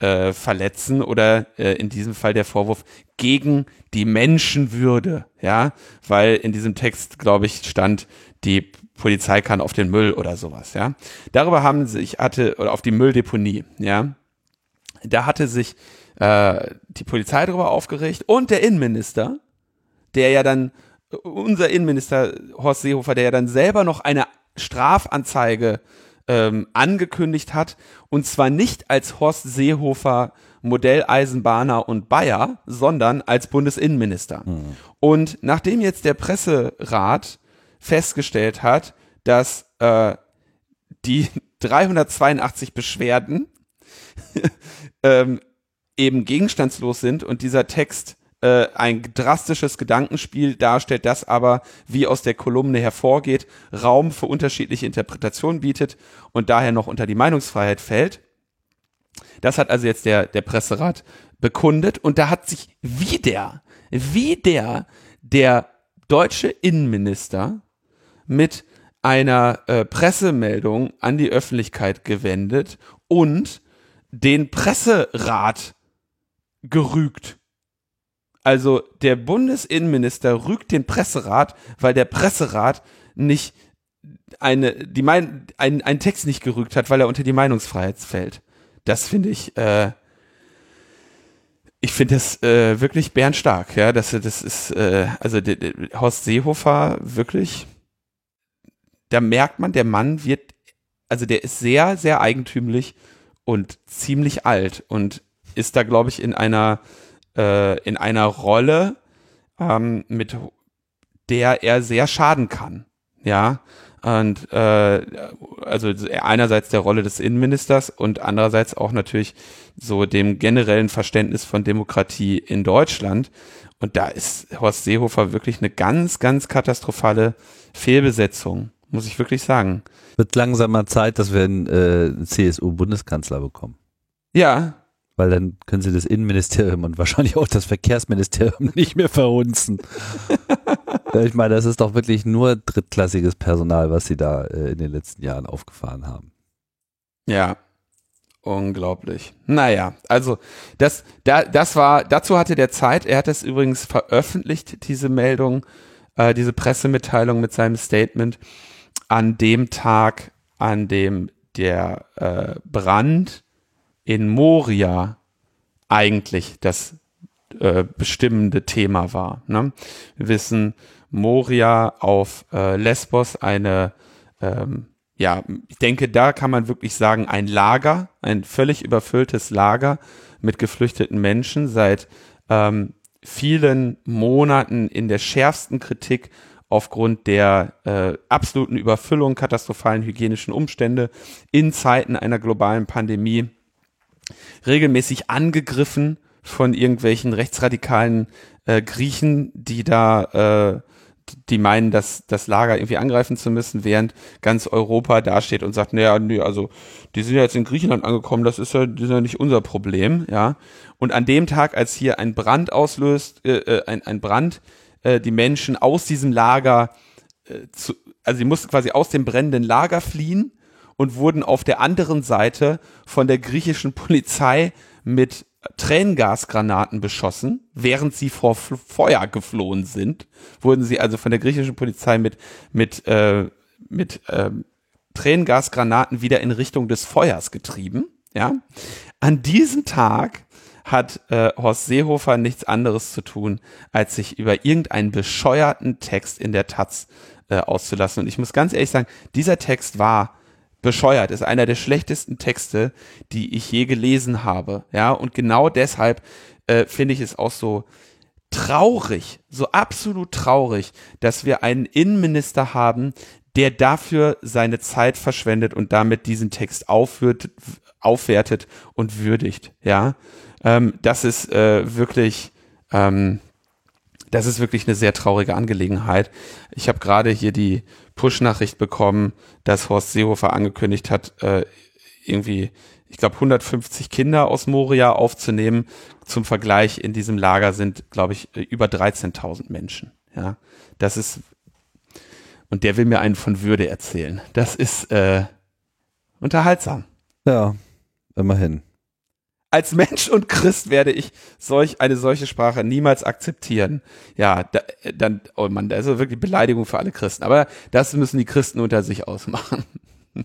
äh, verletzen oder äh, in diesem Fall der Vorwurf gegen die Menschenwürde, ja, weil in diesem Text, glaube ich, stand, die Polizei kann auf den Müll oder sowas, ja. Darüber haben sich, hatte, oder auf die Mülldeponie, ja. Da hatte sich äh, die Polizei darüber aufgeregt und der Innenminister, der ja dann, unser Innenminister Horst Seehofer, der ja dann selber noch eine Strafanzeige ähm, angekündigt hat, und zwar nicht als Horst Seehofer Modelleisenbahner und Bayer, sondern als Bundesinnenminister. Mhm. Und nachdem jetzt der Presserat festgestellt hat, dass äh, die 382 Beschwerden ähm, eben gegenstandslos sind und dieser Text äh, ein drastisches Gedankenspiel darstellt, das aber, wie aus der Kolumne hervorgeht, Raum für unterschiedliche Interpretationen bietet und daher noch unter die Meinungsfreiheit fällt. Das hat also jetzt der, der Presserat bekundet und da hat sich wieder, wieder der deutsche Innenminister mit einer äh, Pressemeldung an die Öffentlichkeit gewendet und den Presserat gerügt. Also der Bundesinnenminister rügt den Presserat, weil der Presserat nicht eine, die mein, ein, einen Text nicht gerügt hat, weil er unter die Meinungsfreiheit fällt. Das finde ich, äh, ich finde das äh, wirklich bärenstark, ja. Das, das ist, äh, also Horst Seehofer wirklich da merkt man, der Mann wird, also der ist sehr, sehr eigentümlich und ziemlich alt und ist da, glaube ich, in einer, äh, in einer Rolle, ähm, mit der er sehr schaden kann. Ja. Und äh, also einerseits der Rolle des Innenministers und andererseits auch natürlich so dem generellen Verständnis von Demokratie in Deutschland. Und da ist Horst Seehofer wirklich eine ganz, ganz katastrophale Fehlbesetzung muss ich wirklich sagen. Wird langsam mal Zeit, dass wir einen äh, CSU-Bundeskanzler bekommen. Ja. Weil dann können sie das Innenministerium und wahrscheinlich auch das Verkehrsministerium nicht mehr verhunzen. ich meine, das ist doch wirklich nur drittklassiges Personal, was sie da äh, in den letzten Jahren aufgefahren haben. Ja, Unglaublich. Naja, also das, da, das war, dazu hatte der Zeit, er hat das übrigens veröffentlicht, diese Meldung, äh, diese Pressemitteilung mit seinem Statement an dem Tag, an dem der äh, Brand in Moria eigentlich das äh, bestimmende Thema war. Ne? Wir wissen, Moria auf äh, Lesbos eine, ähm, ja, ich denke, da kann man wirklich sagen, ein Lager, ein völlig überfülltes Lager mit geflüchteten Menschen seit ähm, vielen Monaten in der schärfsten Kritik aufgrund der äh, absoluten Überfüllung, katastrophalen hygienischen Umstände in Zeiten einer globalen Pandemie regelmäßig angegriffen von irgendwelchen rechtsradikalen äh, Griechen, die da äh, die meinen, dass das Lager irgendwie angreifen zu müssen, während ganz Europa dasteht und sagt, naja, nee, also die sind ja jetzt in Griechenland angekommen, das ist ja, das ist ja nicht unser Problem, ja. Und an dem Tag, als hier ein Brand auslöst, äh, äh ein, ein Brand, äh, die Menschen aus diesem Lager, äh, zu, also sie mussten quasi aus dem brennenden Lager fliehen und wurden auf der anderen Seite von der griechischen Polizei mit Tränengasgranaten beschossen, während sie vor Feuer geflohen sind, wurden sie also von der griechischen Polizei mit mit äh, mit äh, Tränengasgranaten wieder in Richtung des Feuers getrieben. Ja, an diesem Tag hat äh, Horst Seehofer nichts anderes zu tun, als sich über irgendeinen bescheuerten Text in der Taz äh, auszulassen. Und ich muss ganz ehrlich sagen, dieser Text war bescheuert, ist einer der schlechtesten Texte, die ich je gelesen habe. Ja, und genau deshalb äh, finde ich es auch so traurig, so absolut traurig, dass wir einen Innenminister haben, der dafür seine Zeit verschwendet und damit diesen Text aufwirtet, aufwertet und würdigt. Ja, ähm, das ist äh, wirklich ähm, das ist wirklich eine sehr traurige Angelegenheit. Ich habe gerade hier die Push-Nachricht bekommen, dass Horst Seehofer angekündigt hat, äh, irgendwie, ich glaube, 150 Kinder aus Moria aufzunehmen. Zum Vergleich, in diesem Lager sind, glaube ich, über 13.000 Menschen. Ja, das ist, und der will mir einen von Würde erzählen. Das ist äh, unterhaltsam. Ja, immerhin als Mensch und Christ werde ich solch eine solche Sprache niemals akzeptieren. Ja, da, dann, oh Mann, das ist wirklich Beleidigung für alle Christen. Aber das müssen die Christen unter sich ausmachen.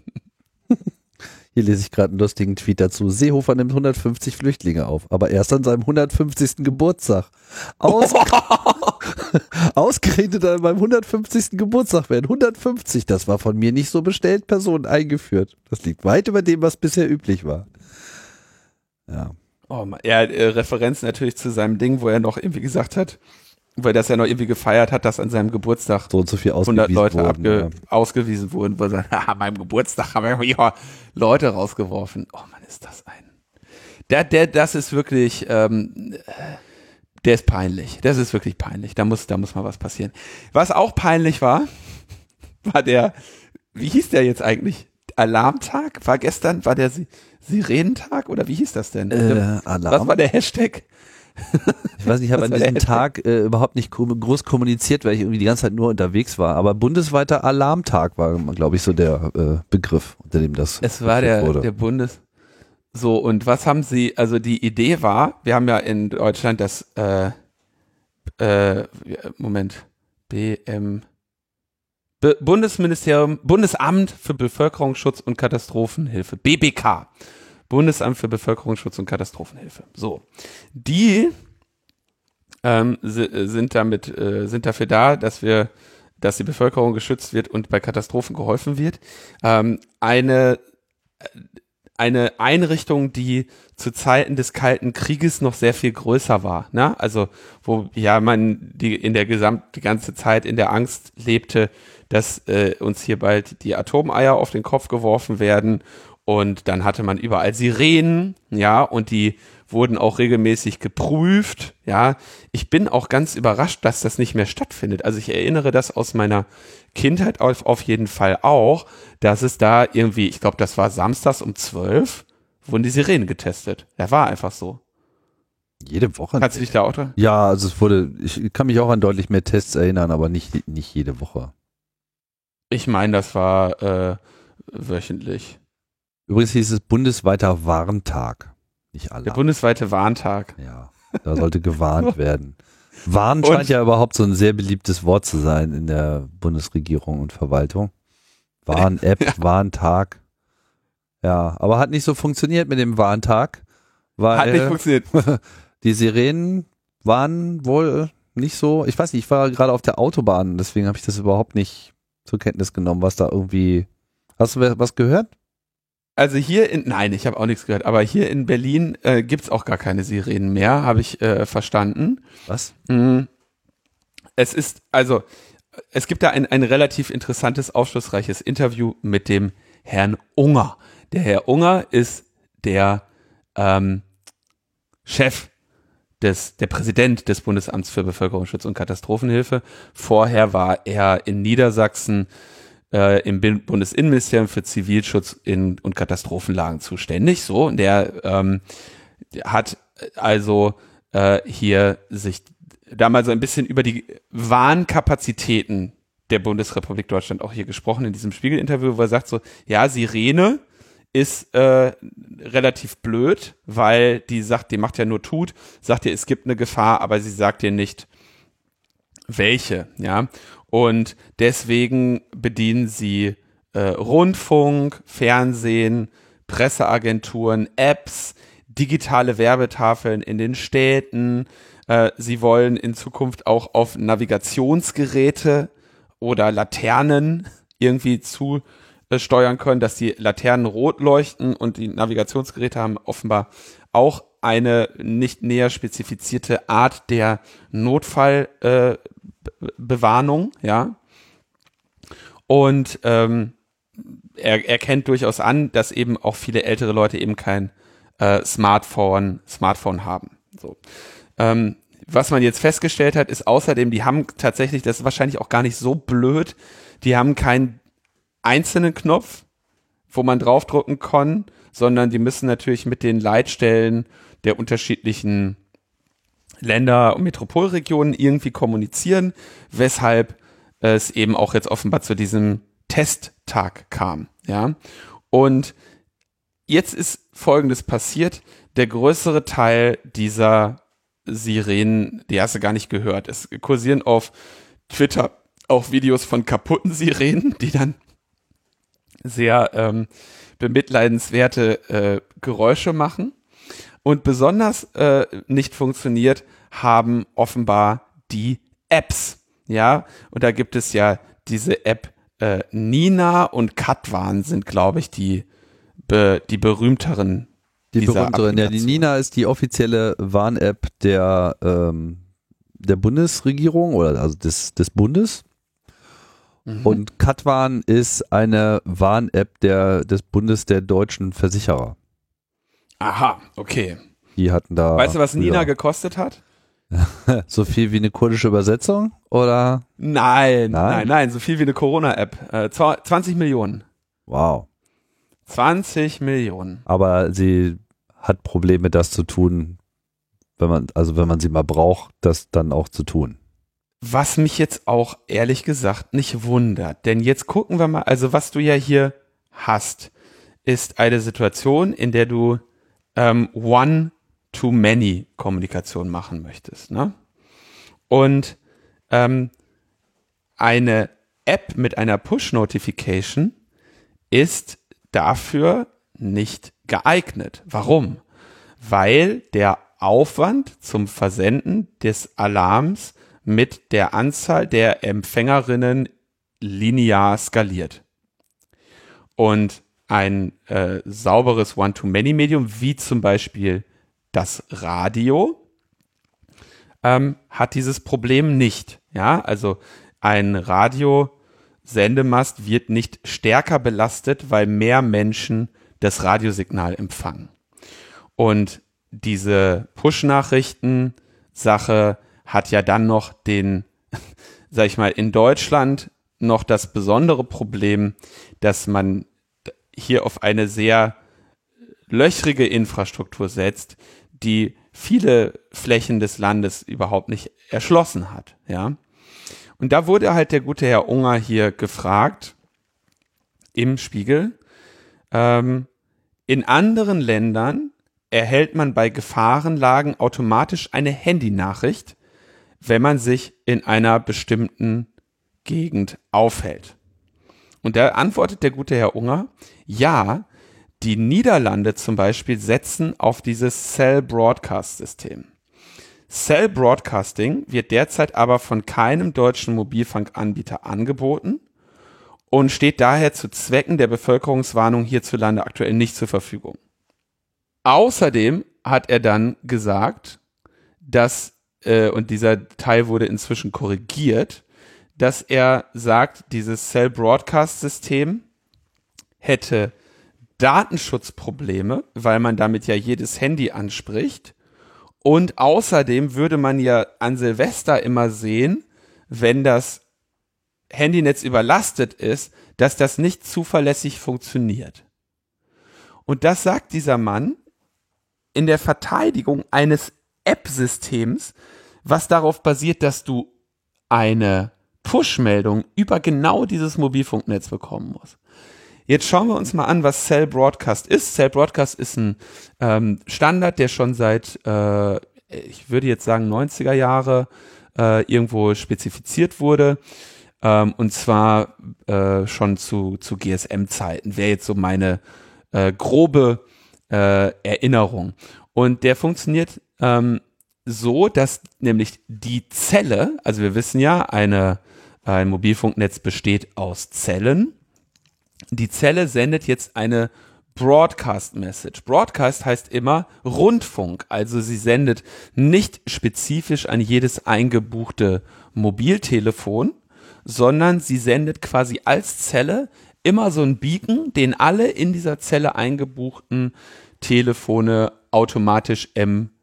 Hier lese ich gerade einen lustigen Tweet dazu. Seehofer nimmt 150 Flüchtlinge auf, aber erst an seinem 150. Geburtstag. Aus Ausgerechnet an meinem 150. Geburtstag werden 150, das war von mir nicht so bestellt, Personen eingeführt. Das liegt weit über dem, was bisher üblich war. Ja. Oh Mann. Ja, äh, Referenz natürlich zu seinem Ding, wo er noch irgendwie gesagt hat, er das ja noch irgendwie gefeiert hat, dass an seinem Geburtstag so und so viel 100 Leute wurden, ja. ausgewiesen wurden, wo er sagt, an meinem Geburtstag haben wir ja Leute rausgeworfen. Oh Mann, ist das ein. Der, der, das ist wirklich, ähm, der ist peinlich. Das ist wirklich peinlich. Da muss, da muss mal was passieren. Was auch peinlich war, war der, wie hieß der jetzt eigentlich? Alarmtag? War gestern, war der Sirenentag oder wie hieß das denn? Äh, Alarm? Was war der Hashtag? Ich weiß nicht, ich habe an diesem Tag äh, überhaupt nicht groß kommuniziert, weil ich irgendwie die ganze Zeit nur unterwegs war. Aber bundesweiter Alarmtag war, glaube ich, so der äh, Begriff, unter dem das. Es war der, wurde. der Bundes. So, und was haben Sie, also die Idee war, wir haben ja in Deutschland das, äh, äh, Moment, BM, Be Bundesministerium, Bundesamt für Bevölkerungsschutz und Katastrophenhilfe, BBK. Bundesamt für Bevölkerungsschutz und Katastrophenhilfe. So. Die ähm, sind damit, äh, sind dafür da, dass wir, dass die Bevölkerung geschützt wird und bei Katastrophen geholfen wird. Ähm, eine, eine Einrichtung, die zu Zeiten des Kalten Krieges noch sehr viel größer war. Ne? Also, wo ja man die in der gesamt die ganze Zeit in der Angst lebte, dass äh, uns hier bald die Atomeier auf den Kopf geworfen werden. Und dann hatte man überall Sirenen, ja, und die wurden auch regelmäßig geprüft, ja. Ich bin auch ganz überrascht, dass das nicht mehr stattfindet. Also ich erinnere das aus meiner Kindheit auf, auf jeden Fall auch, dass es da irgendwie, ich glaube, das war samstags um zwölf, wurden die Sirenen getestet. Ja, war einfach so. Jede Woche? Kannst du dich da auch dran? Ja, also es wurde, ich kann mich auch an deutlich mehr Tests erinnern, aber nicht, nicht jede Woche. Ich meine, das war äh, wöchentlich. Übrigens hieß es bundesweiter Warntag. Nicht alle. Der bundesweite Warntag. Ja, da sollte gewarnt werden. Warnen scheint ja überhaupt so ein sehr beliebtes Wort zu sein in der Bundesregierung und Verwaltung. Warn-App, ja. Warntag. Ja, aber hat nicht so funktioniert mit dem Warntag. Weil hat nicht funktioniert. die Sirenen waren wohl nicht so. Ich weiß nicht, ich war gerade auf der Autobahn, deswegen habe ich das überhaupt nicht zur Kenntnis genommen, was da irgendwie. Hast du was gehört? Also hier in, nein, ich habe auch nichts gehört, aber hier in Berlin äh, gibt auch gar keine Sirenen mehr, habe ich äh, verstanden. Was? Mhm. Es ist, also, es gibt da ein, ein relativ interessantes, aufschlussreiches Interview mit dem Herrn Unger. Der Herr Unger ist der ähm, Chef des, der Präsident des Bundesamts für Bevölkerungsschutz und Katastrophenhilfe. Vorher war er in Niedersachsen äh, im Bundesinnenministerium für Zivilschutz in, und Katastrophenlagen zuständig. So, und der ähm, hat also äh, hier sich da mal so ein bisschen über die Warnkapazitäten der Bundesrepublik Deutschland auch hier gesprochen in diesem Spiegel-Interview, wo er sagt so, ja, Sirene ist äh, relativ blöd, weil die sagt, die macht ja nur tut, sagt ihr, es gibt eine Gefahr, aber sie sagt dir nicht, welche, ja. Und deswegen bedienen sie äh, Rundfunk, Fernsehen, Presseagenturen, Apps, digitale Werbetafeln in den Städten. Äh, sie wollen in Zukunft auch auf Navigationsgeräte oder Laternen irgendwie zusteuern können, dass die Laternen rot leuchten und die Navigationsgeräte haben offenbar auch eine nicht näher spezifizierte Art der Notfallbewarnung, äh, ja. Und ähm, er erkennt durchaus an, dass eben auch viele ältere Leute eben kein äh, Smartphone, Smartphone haben. So. Ähm, was man jetzt festgestellt hat, ist außerdem, die haben tatsächlich, das ist wahrscheinlich auch gar nicht so blöd, die haben keinen einzelnen Knopf, wo man draufdrücken kann, sondern die müssen natürlich mit den Leitstellen der unterschiedlichen Länder und Metropolregionen irgendwie kommunizieren, weshalb es eben auch jetzt offenbar zu diesem Testtag kam, ja. Und jetzt ist Folgendes passiert. Der größere Teil dieser Sirenen, die hast du gar nicht gehört. Es kursieren auf Twitter auch Videos von kaputten Sirenen, die dann sehr ähm, bemitleidenswerte äh, Geräusche machen. Und besonders äh, nicht funktioniert haben offenbar die Apps. Ja, und da gibt es ja diese App äh, Nina und Katwan sind, glaube ich, die, be, die berühmteren die berühmteren, ja, die Nina ist die offizielle Warn-App der, ähm, der Bundesregierung oder also des, des Bundes. Mhm. Und Katwan ist eine Warn-App der, des Bundes der deutschen Versicherer. Aha, okay. Die hatten da. Weißt du, was Nina ja. gekostet hat? so viel wie eine kurdische Übersetzung? Oder? Nein, nein, nein, nein so viel wie eine Corona-App. Äh, 20 Millionen. Wow. 20 Millionen. Aber sie hat Probleme, das zu tun, wenn man, also wenn man sie mal braucht, das dann auch zu tun. Was mich jetzt auch ehrlich gesagt nicht wundert, denn jetzt gucken wir mal, also was du ja hier hast, ist eine Situation, in der du ähm, One-to-Many-Kommunikation machen möchtest. Ne? Und ähm, eine App mit einer Push-Notification ist dafür nicht geeignet. Warum? Weil der Aufwand zum Versenden des Alarms mit der Anzahl der Empfängerinnen linear skaliert. Und ein äh, sauberes One-to-Many-Medium, wie zum Beispiel das Radio, ähm, hat dieses Problem nicht. Ja, also ein Radiosendemast wird nicht stärker belastet, weil mehr Menschen das Radiosignal empfangen. Und diese Push-Nachrichten-Sache hat ja dann noch den, sag ich mal, in Deutschland noch das besondere Problem, dass man hier auf eine sehr löchrige Infrastruktur setzt, die viele Flächen des Landes überhaupt nicht erschlossen hat, ja. Und da wurde halt der gute Herr Unger hier gefragt im Spiegel, ähm, in anderen Ländern erhält man bei Gefahrenlagen automatisch eine Handynachricht, wenn man sich in einer bestimmten Gegend aufhält. Und da antwortet der gute Herr Unger, ja, die Niederlande zum Beispiel setzen auf dieses Cell Broadcast System. Cell Broadcasting wird derzeit aber von keinem deutschen Mobilfunkanbieter angeboten und steht daher zu Zwecken der Bevölkerungswarnung hierzulande aktuell nicht zur Verfügung. Außerdem hat er dann gesagt, dass, äh, und dieser Teil wurde inzwischen korrigiert, dass er sagt, dieses Cell Broadcast System hätte Datenschutzprobleme, weil man damit ja jedes Handy anspricht Und außerdem würde man ja an Silvester immer sehen, wenn das Handynetz überlastet ist, dass das nicht zuverlässig funktioniert. Und das sagt dieser Mann in der Verteidigung eines App-Systems, was darauf basiert, dass du eine Push-Meldung über genau dieses Mobilfunknetz bekommen musst. Jetzt schauen wir uns mal an, was Cell Broadcast ist. Cell Broadcast ist ein ähm, Standard, der schon seit, äh, ich würde jetzt sagen, 90er Jahre äh, irgendwo spezifiziert wurde. Ähm, und zwar äh, schon zu, zu GSM-Zeiten. Wäre jetzt so meine äh, grobe äh, Erinnerung. Und der funktioniert ähm, so, dass nämlich die Zelle, also wir wissen ja, eine, ein Mobilfunknetz besteht aus Zellen. Die Zelle sendet jetzt eine Broadcast Message. Broadcast heißt immer Rundfunk, also sie sendet nicht spezifisch an jedes eingebuchte Mobiltelefon, sondern sie sendet quasi als Zelle immer so ein Beacon, den alle in dieser Zelle eingebuchten Telefone automatisch empfangen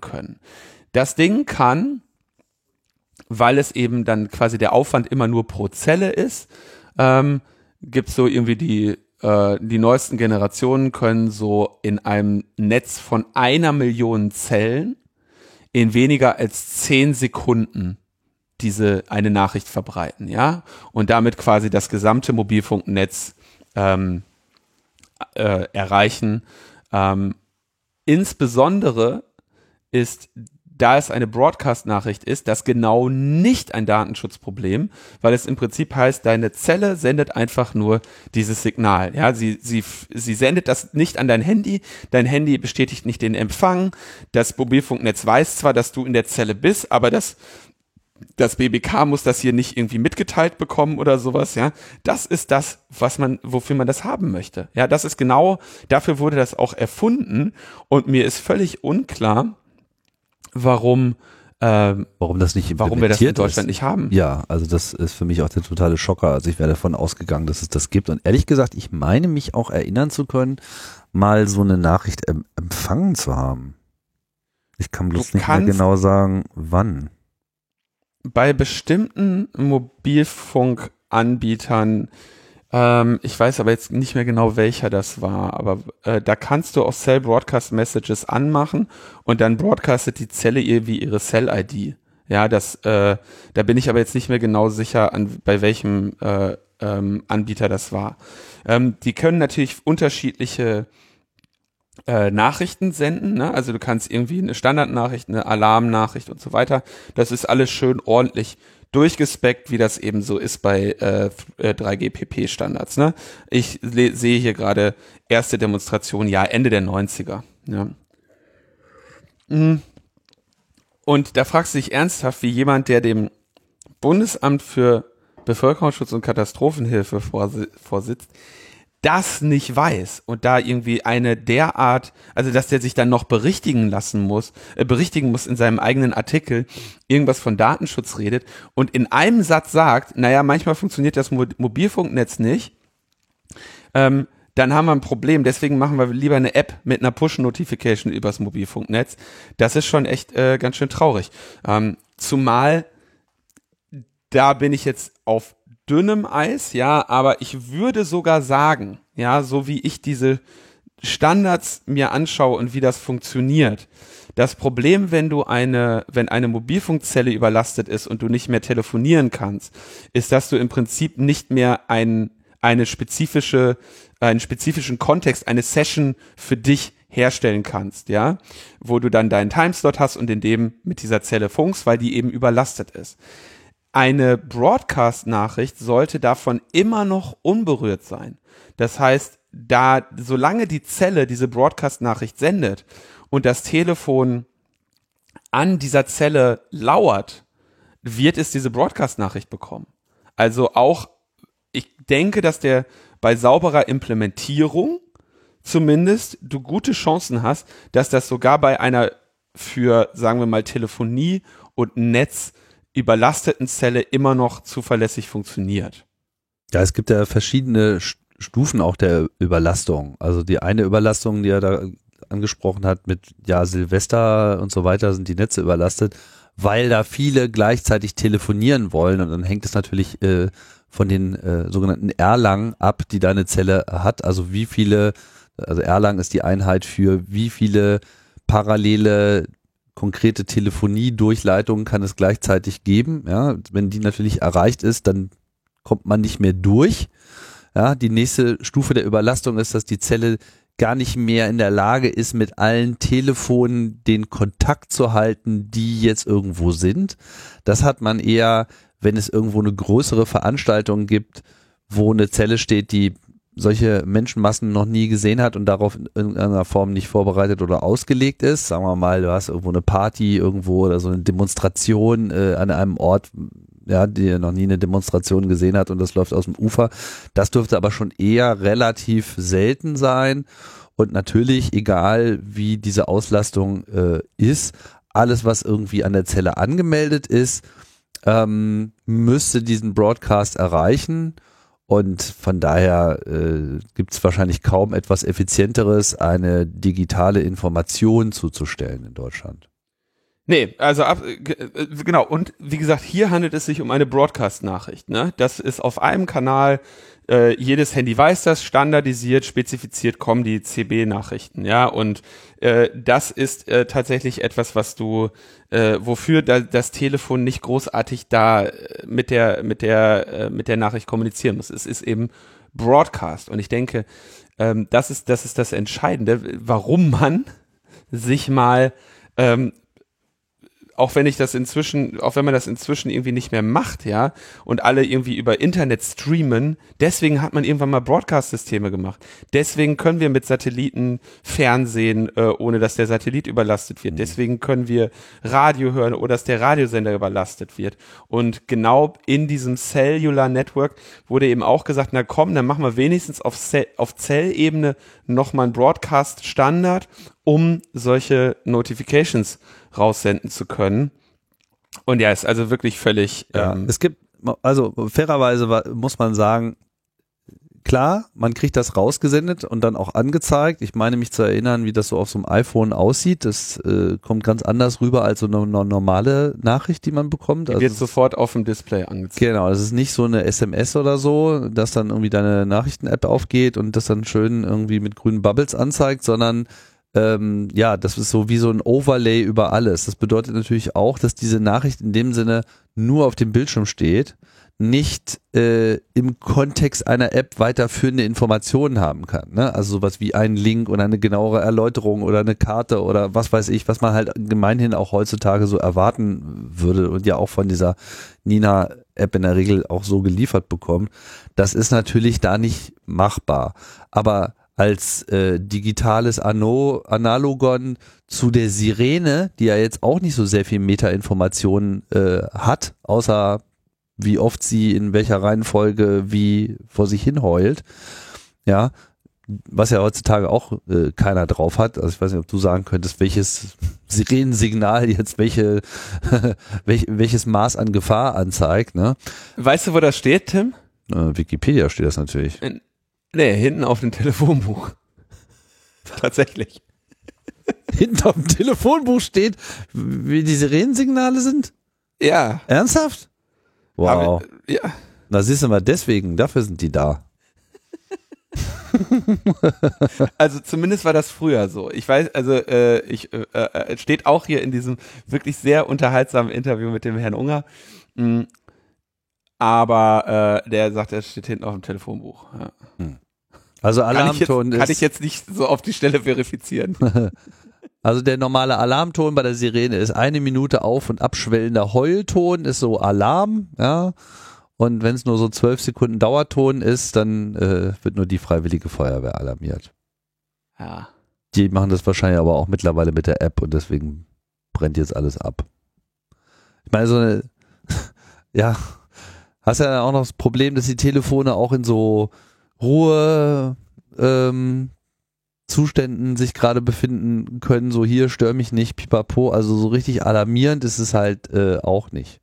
können. Das Ding kann, weil es eben dann quasi der Aufwand immer nur pro Zelle ist, ähm, gibt so irgendwie die äh, die neuesten Generationen können so in einem Netz von einer Million Zellen in weniger als zehn Sekunden diese eine Nachricht verbreiten, ja, und damit quasi das gesamte Mobilfunknetz ähm, äh, erreichen. Ähm, insbesondere ist da es eine Broadcast-Nachricht ist, das genau nicht ein Datenschutzproblem, weil es im Prinzip heißt, deine Zelle sendet einfach nur dieses Signal. Ja, sie, sie, sie sendet das nicht an dein Handy, dein Handy bestätigt nicht den Empfang, das Mobilfunknetz weiß zwar, dass du in der Zelle bist, aber das das BBK muss das hier nicht irgendwie mitgeteilt bekommen oder sowas, ja. Das ist das, was man, wofür man das haben möchte. Ja, das ist genau, dafür wurde das auch erfunden und mir ist völlig unklar, warum, ähm, warum das nicht warum wir das in Deutschland ist. nicht haben. Ja, also das ist für mich auch der totale Schocker. Also ich wäre davon ausgegangen, dass es das gibt. Und ehrlich gesagt, ich meine mich auch erinnern zu können, mal so eine Nachricht empfangen zu haben. Ich kann bloß du nicht mehr genau sagen, wann bei bestimmten Mobilfunkanbietern, ähm, ich weiß aber jetzt nicht mehr genau, welcher das war, aber äh, da kannst du auch Cell Broadcast Messages anmachen und dann broadcastet die Zelle ihr wie ihre Cell-ID. Ja, das, äh, da bin ich aber jetzt nicht mehr genau sicher, an, bei welchem äh, ähm, Anbieter das war. Ähm, die können natürlich unterschiedliche äh, Nachrichten senden. Ne? Also du kannst irgendwie eine Standardnachricht, eine Alarmnachricht und so weiter. Das ist alles schön ordentlich durchgespeckt, wie das eben so ist bei äh, 3GPP-Standards. Äh, ne? Ich sehe hier gerade erste Demonstration, ja, Ende der 90er. Ja. Mhm. Und da fragst du dich ernsthaft, wie jemand, der dem Bundesamt für Bevölkerungsschutz und Katastrophenhilfe vorsitzt, das nicht weiß und da irgendwie eine derart, also dass der sich dann noch berichtigen lassen muss, äh, berichtigen muss in seinem eigenen Artikel, irgendwas von Datenschutz redet und in einem Satz sagt, naja, manchmal funktioniert das Mo Mobilfunknetz nicht, ähm, dann haben wir ein Problem. Deswegen machen wir lieber eine App mit einer Push-Notification übers Mobilfunknetz. Das ist schon echt äh, ganz schön traurig. Ähm, zumal da bin ich jetzt auf dünnem Eis, ja, aber ich würde sogar sagen, ja, so wie ich diese Standards mir anschaue und wie das funktioniert. Das Problem, wenn du eine, wenn eine Mobilfunkzelle überlastet ist und du nicht mehr telefonieren kannst, ist, dass du im Prinzip nicht mehr ein, eine spezifische, einen spezifischen Kontext, eine Session für dich herstellen kannst, ja, wo du dann deinen Timeslot hast und in dem mit dieser Zelle funkst, weil die eben überlastet ist eine Broadcast-Nachricht sollte davon immer noch unberührt sein. Das heißt, da, solange die Zelle diese Broadcast-Nachricht sendet und das Telefon an dieser Zelle lauert, wird es diese Broadcast-Nachricht bekommen. Also auch, ich denke, dass der bei sauberer Implementierung zumindest du gute Chancen hast, dass das sogar bei einer für, sagen wir mal, Telefonie und Netz überlasteten Zelle immer noch zuverlässig funktioniert. Ja, es gibt ja verschiedene Stufen auch der Überlastung. Also die eine Überlastung, die ja da angesprochen hat mit ja Silvester und so weiter sind die Netze überlastet, weil da viele gleichzeitig telefonieren wollen und dann hängt es natürlich äh, von den äh, sogenannten Erlang ab, die deine Zelle hat. Also wie viele, also Erlang ist die Einheit für wie viele parallele konkrete Telefoniedurchleitungen kann es gleichzeitig geben. Ja, wenn die natürlich erreicht ist, dann kommt man nicht mehr durch. Ja, die nächste Stufe der Überlastung ist, dass die Zelle gar nicht mehr in der Lage ist, mit allen Telefonen den Kontakt zu halten, die jetzt irgendwo sind. Das hat man eher, wenn es irgendwo eine größere Veranstaltung gibt, wo eine Zelle steht, die solche Menschenmassen noch nie gesehen hat und darauf in irgendeiner Form nicht vorbereitet oder ausgelegt ist. Sagen wir mal, du hast irgendwo eine Party irgendwo oder so eine Demonstration äh, an einem Ort, ja, die noch nie eine Demonstration gesehen hat und das läuft aus dem Ufer. Das dürfte aber schon eher relativ selten sein. Und natürlich, egal wie diese Auslastung äh, ist, alles, was irgendwie an der Zelle angemeldet ist, ähm, müsste diesen Broadcast erreichen. Und von daher äh, gibt es wahrscheinlich kaum etwas Effizienteres, eine digitale Information zuzustellen in Deutschland. Nee, also ab, äh, genau. Und wie gesagt, hier handelt es sich um eine Broadcast-Nachricht. Ne? Das ist auf einem Kanal, äh, jedes Handy weiß das, standardisiert, spezifiziert kommen die CB-Nachrichten. Ja, und äh, das ist äh, tatsächlich etwas, was du, äh, wofür da, das Telefon nicht großartig da äh, mit der, mit der, äh, mit der Nachricht kommunizieren muss. Es ist eben Broadcast. Und ich denke, ähm, das ist, das ist das Entscheidende, warum man sich mal ähm, auch wenn ich das inzwischen, auch wenn man das inzwischen irgendwie nicht mehr macht, ja, und alle irgendwie über Internet streamen, deswegen hat man irgendwann mal Broadcast-Systeme gemacht. Deswegen können wir mit Satelliten Fernsehen, äh, ohne dass der Satellit überlastet wird. Mhm. Deswegen können wir Radio hören, oder dass der Radiosender überlastet wird. Und genau in diesem Cellular Network wurde eben auch gesagt, na komm, dann machen wir wenigstens auf, Cell, auf Zellebene nochmal einen Broadcast-Standard, um solche Notifications raussenden zu können. Und ja, ist also wirklich völlig. Ja, ähm, es gibt, also fairerweise muss man sagen, klar, man kriegt das rausgesendet und dann auch angezeigt. Ich meine mich zu erinnern, wie das so auf so einem iPhone aussieht. Das äh, kommt ganz anders rüber als so eine, eine normale Nachricht, die man bekommt. Die also wird sofort auf dem Display angezeigt. Genau, das ist nicht so eine SMS oder so, dass dann irgendwie deine Nachrichten-App aufgeht und das dann schön irgendwie mit grünen Bubbles anzeigt, sondern ähm, ja, das ist so wie so ein Overlay über alles. Das bedeutet natürlich auch, dass diese Nachricht in dem Sinne nur auf dem Bildschirm steht, nicht äh, im Kontext einer App weiterführende Informationen haben kann. Ne? Also sowas wie ein Link oder eine genauere Erläuterung oder eine Karte oder was weiß ich, was man halt gemeinhin auch heutzutage so erwarten würde und ja auch von dieser Nina-App in der Regel auch so geliefert bekommt. Das ist natürlich da nicht machbar. Aber als äh, digitales Ano Analogon zu der Sirene, die ja jetzt auch nicht so sehr viel Metainformationen äh, hat, außer wie oft sie in welcher Reihenfolge wie vor sich hin heult. Ja, was ja heutzutage auch äh, keiner drauf hat. Also ich weiß nicht, ob du sagen könntest, welches Sirenensignal jetzt welche, welch, welches Maß an Gefahr anzeigt. Ne? Weißt du, wo das steht, Tim? Äh, Wikipedia steht das natürlich. Nee, hinten auf dem Telefonbuch. Tatsächlich. Hinten auf dem Telefonbuch steht, wie die Sirenensignale sind? Ja. Ernsthaft? Wow. Aber, ja. Na, siehst du mal, deswegen, dafür sind die da. also zumindest war das früher so. Ich weiß, also äh, ich äh, äh, steht auch hier in diesem wirklich sehr unterhaltsamen Interview mit dem Herrn Unger. Mh, mm, aber äh, der sagt, er steht hinten auf dem Telefonbuch. Ja. Hm. Also Alarmton kann ich, jetzt, kann ich jetzt nicht so auf die Stelle verifizieren. Also der normale Alarmton bei der Sirene ist eine Minute auf und abschwellender Heulton ist so Alarm, ja. Und wenn es nur so zwölf Sekunden Dauerton ist, dann äh, wird nur die Freiwillige Feuerwehr alarmiert. Ja. Die machen das wahrscheinlich aber auch mittlerweile mit der App und deswegen brennt jetzt alles ab. Ich meine, so eine, ja, hast ja auch noch das Problem, dass die Telefone auch in so Ruhe ähm, Zuständen sich gerade befinden können, so hier stör mich nicht, pipapo, also so richtig alarmierend ist es halt äh, auch nicht.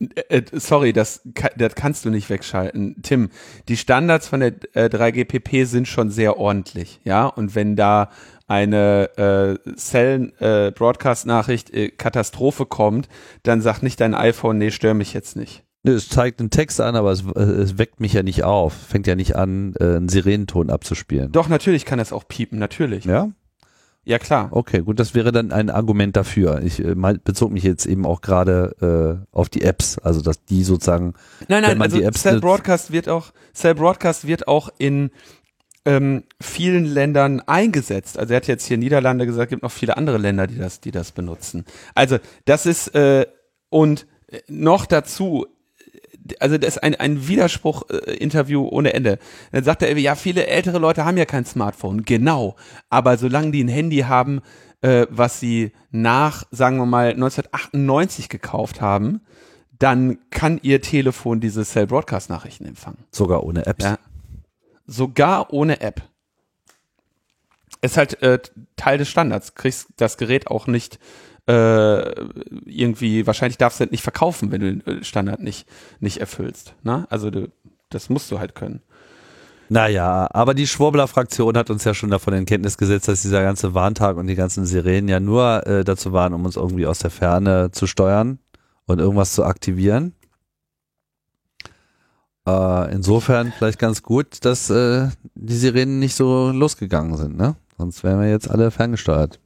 Äh, äh sorry, das, das kannst du nicht wegschalten. Tim, die Standards von der äh, 3GPP sind schon sehr ordentlich, ja, und wenn da eine äh, Cell-Broadcast-Nachricht äh, Katastrophe kommt, dann sagt nicht dein iPhone, nee, stör mich jetzt nicht. Es zeigt einen Text an, aber es, es weckt mich ja nicht auf. Fängt ja nicht an, äh, einen Sirenenton abzuspielen. Doch, natürlich kann es auch piepen, natürlich. Ja? Ja, klar. Okay, gut, das wäre dann ein Argument dafür. Ich äh, mein, bezog mich jetzt eben auch gerade äh, auf die Apps, also dass die sozusagen. Nein, wenn nein, man also die Apps Cell Broadcast wird auch, Cell Broadcast wird auch in ähm, vielen Ländern eingesetzt. Also er hat jetzt hier Niederlande gesagt, gibt noch viele andere Länder, die das, die das benutzen. Also das ist äh, und äh, noch dazu, äh, also das ist ein, ein Widerspruch-Interview ohne Ende. Dann sagt er, ja, viele ältere Leute haben ja kein Smartphone. Genau. Aber solange die ein Handy haben, äh, was sie nach, sagen wir mal, 1998 gekauft haben, dann kann ihr Telefon diese Cell Broadcast Nachrichten empfangen. Sogar ohne Apps. Ja. Sogar ohne App. Ist halt äh, Teil des Standards. Kriegst das Gerät auch nicht äh, irgendwie, wahrscheinlich darfst du das nicht verkaufen, wenn du den äh, Standard nicht, nicht erfüllst. Ne? Also du, das musst du halt können. Naja, aber die Schwurbler-Fraktion hat uns ja schon davon in Kenntnis gesetzt, dass dieser ganze Warntag und die ganzen Sirenen ja nur äh, dazu waren, um uns irgendwie aus der Ferne zu steuern und irgendwas zu aktivieren. Äh, insofern vielleicht ganz gut, dass äh, die Sirenen nicht so losgegangen sind, ne? Sonst wären wir jetzt alle ferngesteuert.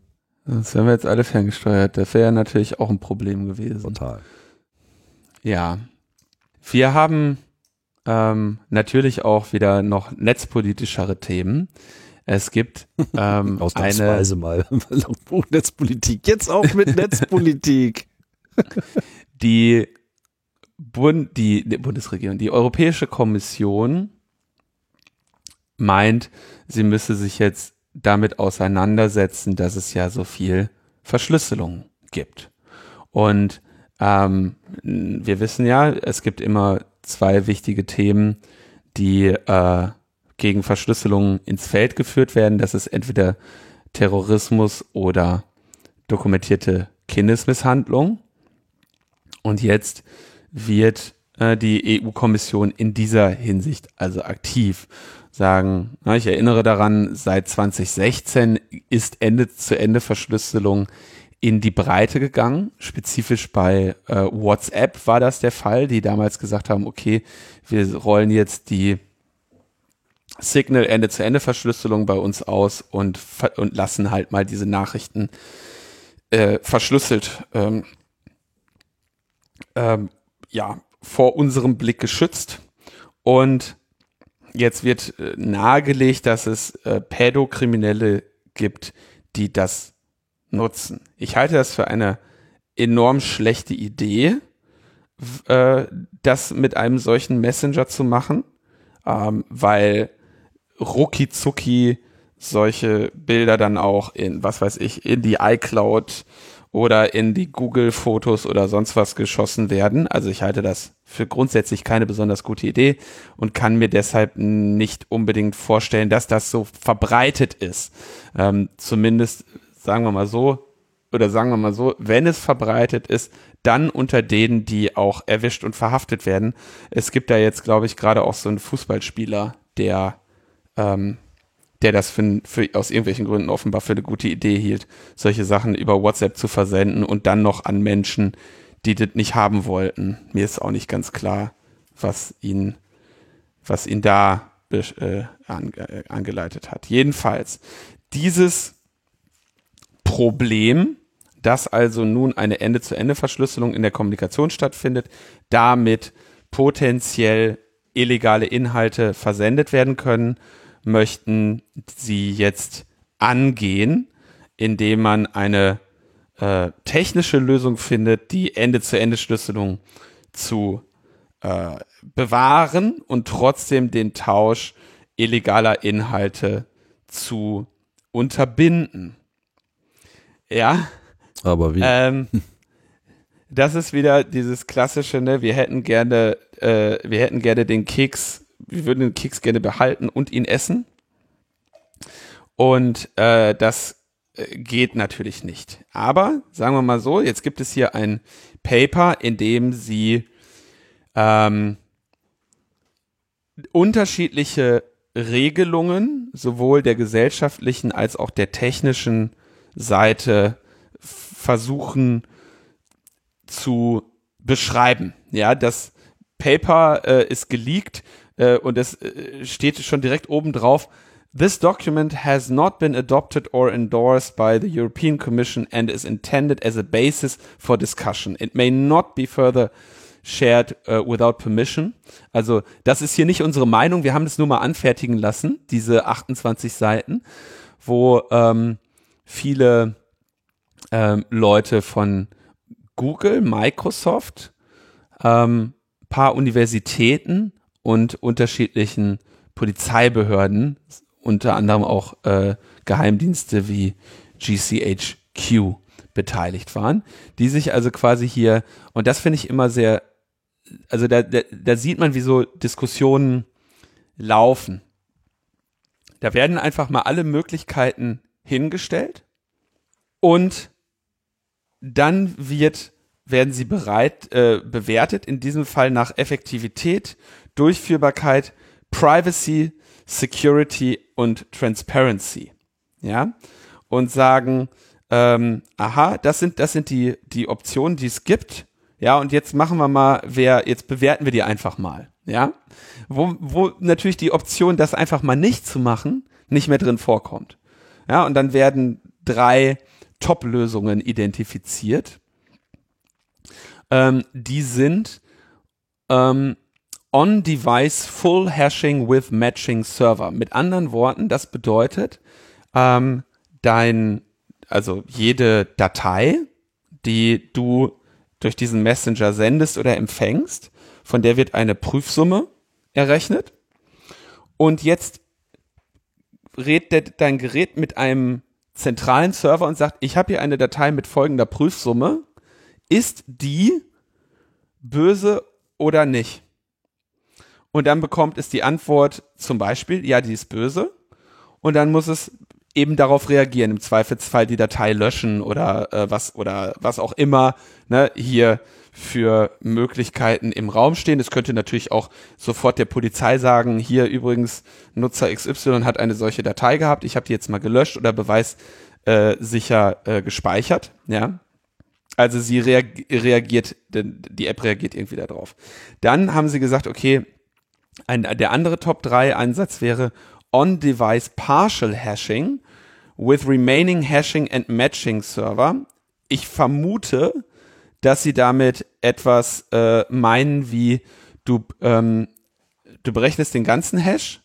Das wären wir jetzt alle ferngesteuert. Das wäre natürlich auch ein Problem gewesen. Total. Ja. Wir haben ähm, natürlich auch wieder noch netzpolitischere Themen. Es gibt ähm, eine, Ausnahmsweise mal. Netzpolitik. Jetzt auch mit Netzpolitik. die, Bund, die, die Bundesregierung, die Europäische Kommission meint, sie müsse sich jetzt damit auseinandersetzen, dass es ja so viel Verschlüsselung gibt. Und ähm, wir wissen ja, es gibt immer zwei wichtige Themen, die äh, gegen Verschlüsselung ins Feld geführt werden. Das ist entweder Terrorismus oder dokumentierte Kindesmisshandlung. Und jetzt wird äh, die EU-Kommission in dieser Hinsicht also aktiv sagen, na, ich erinnere daran, seit 2016 ist Ende-zu-Ende-Verschlüsselung in die Breite gegangen. Spezifisch bei äh, WhatsApp war das der Fall, die damals gesagt haben, okay, wir rollen jetzt die Signal Ende-zu-Ende-Verschlüsselung bei uns aus und, und lassen halt mal diese Nachrichten äh, verschlüsselt ähm, ähm, ja, vor unserem Blick geschützt. Und jetzt wird äh, nahegelegt, dass es äh, Pädokriminelle gibt, die das nutzen. Ich halte das für eine enorm schlechte Idee, äh, das mit einem solchen Messenger zu machen, ähm, weil rucki zucki solche Bilder dann auch in, was weiß ich, in die iCloud oder in die Google-Fotos oder sonst was geschossen werden. Also ich halte das für grundsätzlich keine besonders gute Idee und kann mir deshalb nicht unbedingt vorstellen, dass das so verbreitet ist. Ähm, zumindest sagen wir mal so, oder sagen wir mal so, wenn es verbreitet ist, dann unter denen, die auch erwischt und verhaftet werden. Es gibt da jetzt, glaube ich, gerade auch so einen Fußballspieler, der ähm, der das für, für aus irgendwelchen Gründen offenbar für eine gute Idee hielt, solche Sachen über WhatsApp zu versenden und dann noch an Menschen, die das nicht haben wollten. Mir ist auch nicht ganz klar, was ihn, was ihn da äh, ange, angeleitet hat. Jedenfalls, dieses Problem, dass also nun eine Ende-zu-Ende-Verschlüsselung in der Kommunikation stattfindet, damit potenziell illegale Inhalte versendet werden können, möchten sie jetzt angehen, indem man eine äh, technische Lösung findet, die Ende-zu-Ende-Schlüsselung zu äh, bewahren und trotzdem den Tausch illegaler Inhalte zu unterbinden. Ja, Aber wie? ähm, das ist wieder dieses klassische, ne, wir hätten gerne, äh, wir hätten gerne den Keks, wir würden den Keks gerne behalten und ihn essen. Und äh, das äh, geht natürlich nicht. Aber sagen wir mal so, jetzt gibt es hier ein Paper, in dem sie ähm, unterschiedliche Regelungen sowohl der gesellschaftlichen als auch der technischen Seite versuchen zu beschreiben. Ja, das Paper äh, ist geleakt äh, und es äh, steht schon direkt oben drauf. This document has not been adopted or endorsed by the European Commission and is intended as a basis for discussion. It may not be further shared uh, without permission. Also das ist hier nicht unsere Meinung. Wir haben das nur mal anfertigen lassen, diese 28 Seiten, wo ähm, viele ähm, Leute von Google, Microsoft, ähm, paar Universitäten und unterschiedlichen Polizeibehörden, unter anderem auch äh, Geheimdienste wie GCHQ beteiligt waren, die sich also quasi hier, und das finde ich immer sehr, also da, da, da sieht man, wie so Diskussionen laufen. Da werden einfach mal alle Möglichkeiten hingestellt und dann wird werden sie bereit äh, bewertet, in diesem Fall nach Effektivität, Durchführbarkeit, Privacy, Security und Transparency. Ja, und sagen, ähm, aha, das sind, das sind die, die Optionen, die es gibt. Ja, und jetzt machen wir mal, wer, jetzt bewerten wir die einfach mal. Ja, wo, wo natürlich die Option, das einfach mal nicht zu machen, nicht mehr drin vorkommt. Ja, und dann werden drei Top-Lösungen identifiziert ähm, die sind ähm, On-Device Full Hashing with Matching Server. Mit anderen Worten, das bedeutet, ähm, dein, also jede Datei, die du durch diesen Messenger sendest oder empfängst, von der wird eine Prüfsumme errechnet. Und jetzt redet dein Gerät mit einem zentralen Server und sagt, ich habe hier eine Datei mit folgender Prüfsumme ist die böse oder nicht? Und dann bekommt es die Antwort zum Beispiel, ja, die ist böse. Und dann muss es eben darauf reagieren, im Zweifelsfall die Datei löschen oder äh, was oder was auch immer ne, hier für Möglichkeiten im Raum stehen. Es könnte natürlich auch sofort der Polizei sagen, hier übrigens Nutzer XY hat eine solche Datei gehabt, ich habe die jetzt mal gelöscht oder Beweis äh, sicher äh, gespeichert. Ja, also sie reagiert, die App reagiert irgendwie darauf. Dann haben sie gesagt, okay, ein, der andere Top 3 Ansatz wäre On-Device Partial Hashing with Remaining Hashing and Matching Server. Ich vermute, dass sie damit etwas äh, meinen wie du, ähm, du berechnest den ganzen Hash,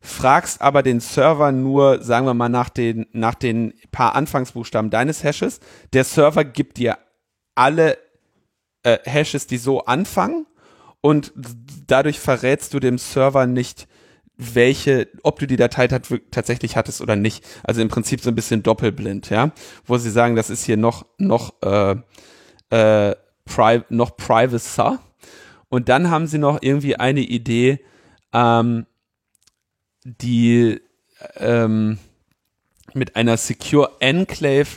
fragst aber den Server nur, sagen wir mal, nach den, nach den paar Anfangsbuchstaben deines Hashes. Der Server gibt dir alle äh, Hashes, die so anfangen und dadurch verrätst du dem Server nicht, welche, ob du die Datei tatsächlich hattest oder nicht. Also im Prinzip so ein bisschen doppelblind, ja, wo sie sagen, das ist hier noch noch äh, äh, pri noch privacer. Und dann haben sie noch irgendwie eine Idee, ähm, die ähm, mit einer Secure Enclave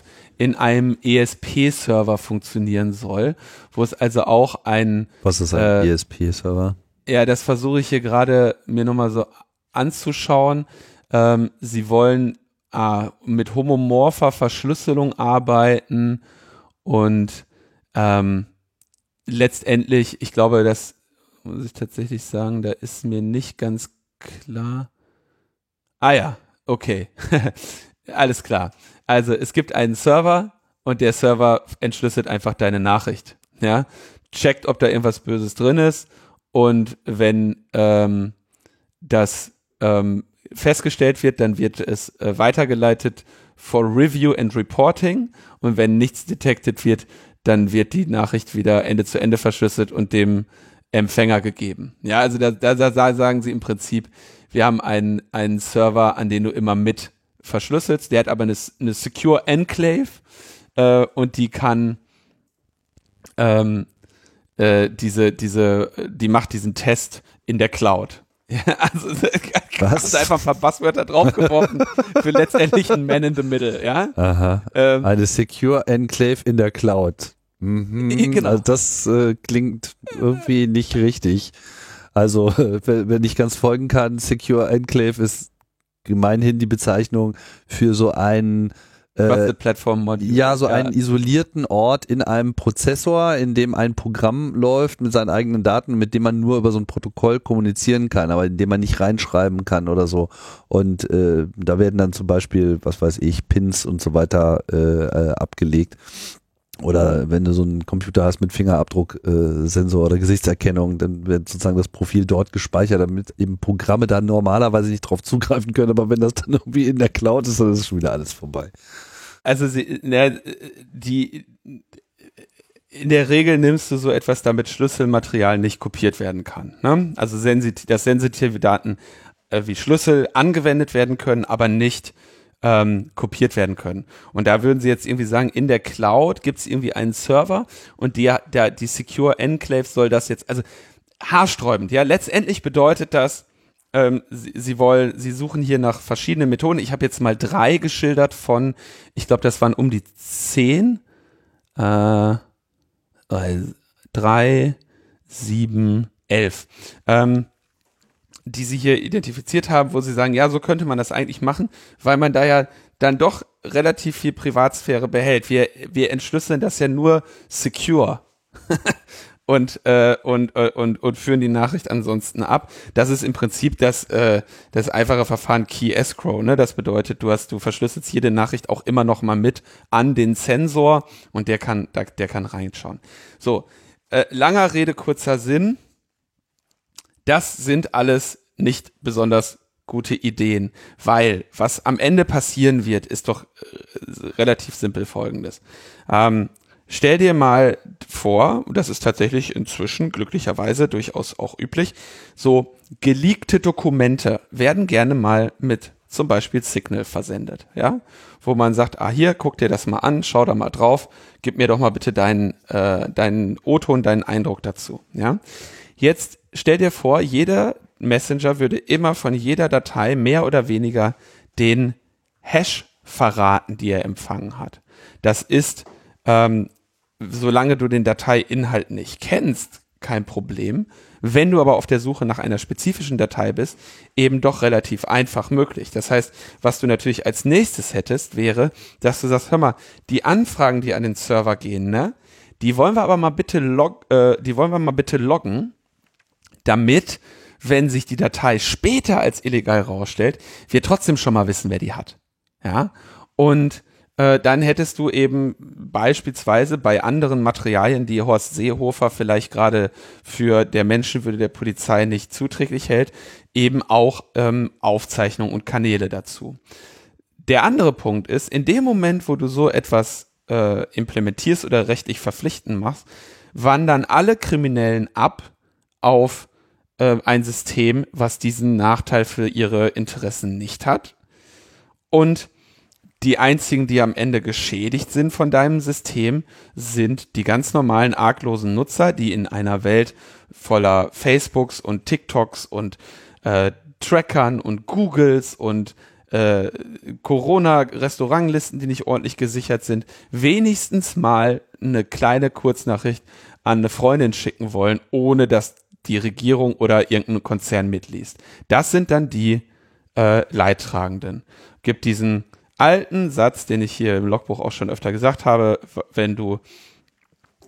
in einem ESP-Server funktionieren soll, wo es also auch ein Was ist ein äh, ESP-Server? Ja, das versuche ich hier gerade mir nochmal so anzuschauen. Ähm, sie wollen äh, mit homomorpher Verschlüsselung arbeiten und ähm, letztendlich, ich glaube, das muss ich tatsächlich sagen, da ist mir nicht ganz klar. Ah ja, okay. Alles klar. Also es gibt einen Server und der Server entschlüsselt einfach deine Nachricht. Ja, checkt, ob da irgendwas Böses drin ist und wenn ähm, das ähm, festgestellt wird, dann wird es äh, weitergeleitet for Review and Reporting und wenn nichts detected wird, dann wird die Nachricht wieder Ende zu Ende verschlüsselt und dem Empfänger gegeben. Ja, also da, da, da sagen sie im Prinzip, wir haben einen, einen Server, an den du immer mit verschlüsselt. Der hat aber eine, eine Secure Enclave äh, und die kann ähm, äh, diese, diese, die macht diesen Test in der Cloud. Ja, also hast einfach ein paar Passwörter draufgeworfen für letztendlich ein Man in the Middle, ja. Aha. Ähm, eine Secure Enclave in der Cloud. Mhm. Genau. Also das äh, klingt irgendwie nicht richtig. Also, wenn ich ganz folgen kann, Secure Enclave ist gemeinhin die Bezeichnung für so einen Trusted Platform Module. Ja, so ja. einen isolierten Ort in einem Prozessor, in dem ein Programm läuft mit seinen eigenen Daten, mit dem man nur über so ein Protokoll kommunizieren kann, aber in dem man nicht reinschreiben kann oder so. Und äh, da werden dann zum Beispiel, was weiß ich, Pins und so weiter äh, äh, abgelegt. Oder wenn du so einen Computer hast mit Fingerabdrucksensor äh, oder Gesichtserkennung, dann wird sozusagen das Profil dort gespeichert, damit eben Programme da normalerweise nicht drauf zugreifen können. Aber wenn das dann irgendwie in der Cloud ist, dann ist schon wieder alles vorbei. Also sie, na, die in der Regel nimmst du so etwas, damit Schlüsselmaterial nicht kopiert werden kann. Ne? Also sensit dass sensitive Daten äh, wie Schlüssel angewendet werden können, aber nicht ähm, kopiert werden können. Und da würden sie jetzt irgendwie sagen, in der Cloud gibt es irgendwie einen Server und die, der, die Secure Enclave soll das jetzt, also haarsträubend, ja, letztendlich bedeutet das, ähm, sie, sie wollen, sie suchen hier nach verschiedenen Methoden. Ich habe jetzt mal drei geschildert von, ich glaube, das waren um die zehn, äh, drei, sieben, elf. Ähm, die sie hier identifiziert haben, wo sie sagen, ja, so könnte man das eigentlich machen, weil man da ja dann doch relativ viel Privatsphäre behält. Wir, wir entschlüsseln das ja nur secure. und, äh, und, äh, und, und führen die Nachricht ansonsten ab. Das ist im Prinzip das, äh, das einfache Verfahren Key Escrow. Ne? Das bedeutet, du hast, du verschlüsselst jede Nachricht auch immer noch mal mit an den Sensor und der kann, der, der kann reinschauen. So, äh, langer Rede, kurzer Sinn das sind alles nicht besonders gute Ideen, weil was am Ende passieren wird, ist doch äh, relativ simpel folgendes. Ähm, stell dir mal vor, das ist tatsächlich inzwischen glücklicherweise durchaus auch üblich, so geleakte Dokumente werden gerne mal mit zum Beispiel Signal versendet, ja, wo man sagt, ah hier, guck dir das mal an, schau da mal drauf, gib mir doch mal bitte deinen äh, deinen O-Ton, deinen Eindruck dazu, ja. Jetzt stell dir vor, jeder Messenger würde immer von jeder Datei mehr oder weniger den Hash verraten, die er empfangen hat. Das ist, ähm, solange du den Dateiinhalt nicht kennst, kein Problem. Wenn du aber auf der Suche nach einer spezifischen Datei bist, eben doch relativ einfach möglich. Das heißt, was du natürlich als nächstes hättest, wäre, dass du sagst, hör mal, die Anfragen, die an den Server gehen, ne, die wollen wir aber mal bitte log, äh, die wollen wir mal bitte loggen damit, wenn sich die Datei später als illegal rausstellt, wir trotzdem schon mal wissen, wer die hat. Ja, und äh, dann hättest du eben beispielsweise bei anderen Materialien, die Horst Seehofer vielleicht gerade für der Menschenwürde der Polizei nicht zuträglich hält, eben auch ähm, Aufzeichnungen und Kanäle dazu. Der andere Punkt ist, in dem Moment, wo du so etwas äh, implementierst oder rechtlich verpflichtend machst, wandern alle Kriminellen ab auf äh, ein System, was diesen Nachteil für ihre Interessen nicht hat. Und die einzigen, die am Ende geschädigt sind von deinem System, sind die ganz normalen arglosen Nutzer, die in einer Welt voller Facebooks und TikToks und äh, Trackern und Googles und äh, Corona-Restaurantlisten, die nicht ordentlich gesichert sind, wenigstens mal eine kleine Kurznachricht an eine Freundin schicken wollen, ohne dass die Regierung oder irgendein Konzern mitliest. Das sind dann die äh, Leidtragenden. Gibt diesen alten Satz, den ich hier im Logbuch auch schon öfter gesagt habe, wenn du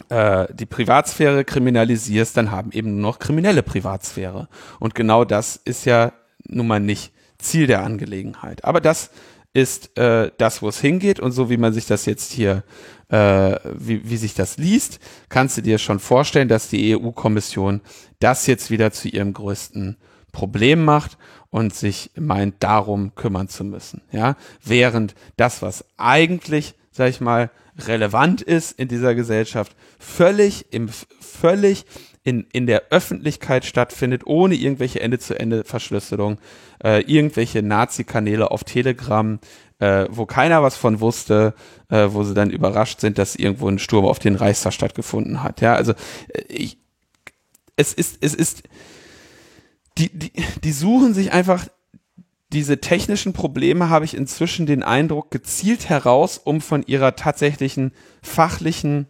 äh, die Privatsphäre kriminalisierst, dann haben eben nur noch kriminelle Privatsphäre. Und genau das ist ja nun mal nicht Ziel der Angelegenheit. Aber das ist äh, das, wo es hingeht und so wie man sich das jetzt hier äh, wie, wie sich das liest, kannst du dir schon vorstellen, dass die EU-Kommission das jetzt wieder zu ihrem größten Problem macht und sich meint, darum kümmern zu müssen. Ja, während das, was eigentlich, sag ich mal, relevant ist in dieser Gesellschaft, völlig im völlig in, in der Öffentlichkeit stattfindet, ohne irgendwelche Ende-zu-Ende-Verschlüsselung, äh, irgendwelche Nazi-Kanäle auf Telegram, äh, wo keiner was von wusste, äh, wo sie dann überrascht sind, dass irgendwo ein Sturm auf den Reichstag stattgefunden hat. Ja, also äh, ich, es ist, es ist, die, die, die suchen sich einfach diese technischen Probleme, habe ich inzwischen den Eindruck, gezielt heraus, um von ihrer tatsächlichen fachlichen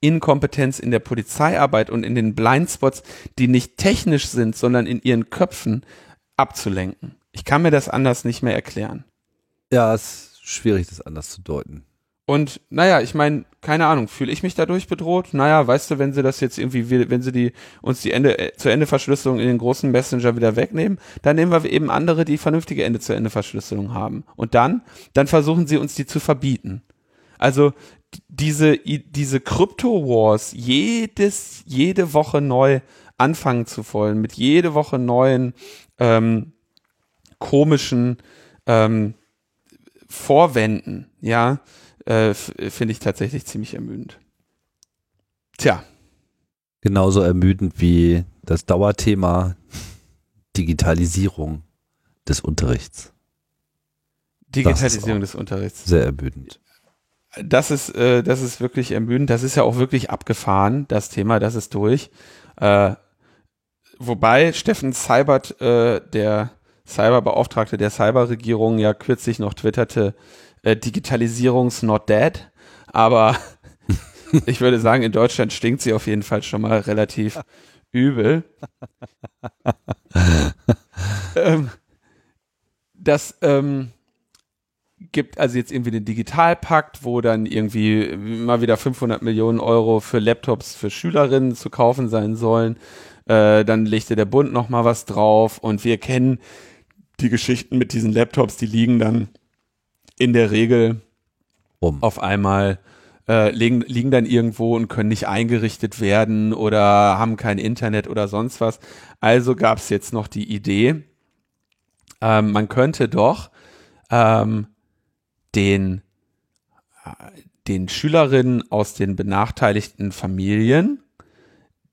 Inkompetenz in der Polizeiarbeit und in den Blindspots, die nicht technisch sind, sondern in ihren Köpfen abzulenken. Ich kann mir das anders nicht mehr erklären. Ja, es ist schwierig, das anders zu deuten. Und naja, ich meine, keine Ahnung, fühle ich mich dadurch bedroht? Naja, weißt du, wenn sie das jetzt irgendwie, wenn sie die uns die Ende äh, zu Ende Verschlüsselung in den großen Messenger wieder wegnehmen, dann nehmen wir eben andere, die vernünftige Ende zu Ende Verschlüsselung haben. Und dann, dann versuchen sie uns die zu verbieten. Also diese diese Crypto Wars jedes jede Woche neu anfangen zu wollen mit jede Woche neuen ähm, komischen ähm, Vorwänden, ja äh, finde ich tatsächlich ziemlich ermüdend. Tja. Genauso ermüdend wie das Dauerthema Digitalisierung des Unterrichts. Digitalisierung des Unterrichts. Sehr ermüdend. Das ist, äh, das ist wirklich ermüdend. Das ist ja auch wirklich abgefahren, das Thema, das ist durch. Äh, wobei Steffen Seibert, äh, der Cyberbeauftragte der Cyberregierung, ja kürzlich noch twitterte, äh, Digitalisierungs not dead, aber ich würde sagen, in Deutschland stinkt sie auf jeden Fall schon mal relativ übel. ähm, das ähm, gibt also jetzt irgendwie den Digitalpakt, wo dann irgendwie mal wieder 500 Millionen Euro für Laptops für Schülerinnen zu kaufen sein sollen. Äh, dann legte der Bund noch mal was drauf und wir kennen die Geschichten mit diesen Laptops, die liegen dann in der Regel um. auf einmal äh, liegen, liegen dann irgendwo und können nicht eingerichtet werden oder haben kein Internet oder sonst was. Also gab es jetzt noch die Idee, ähm, man könnte doch ähm, den, den Schülerinnen aus den benachteiligten Familien,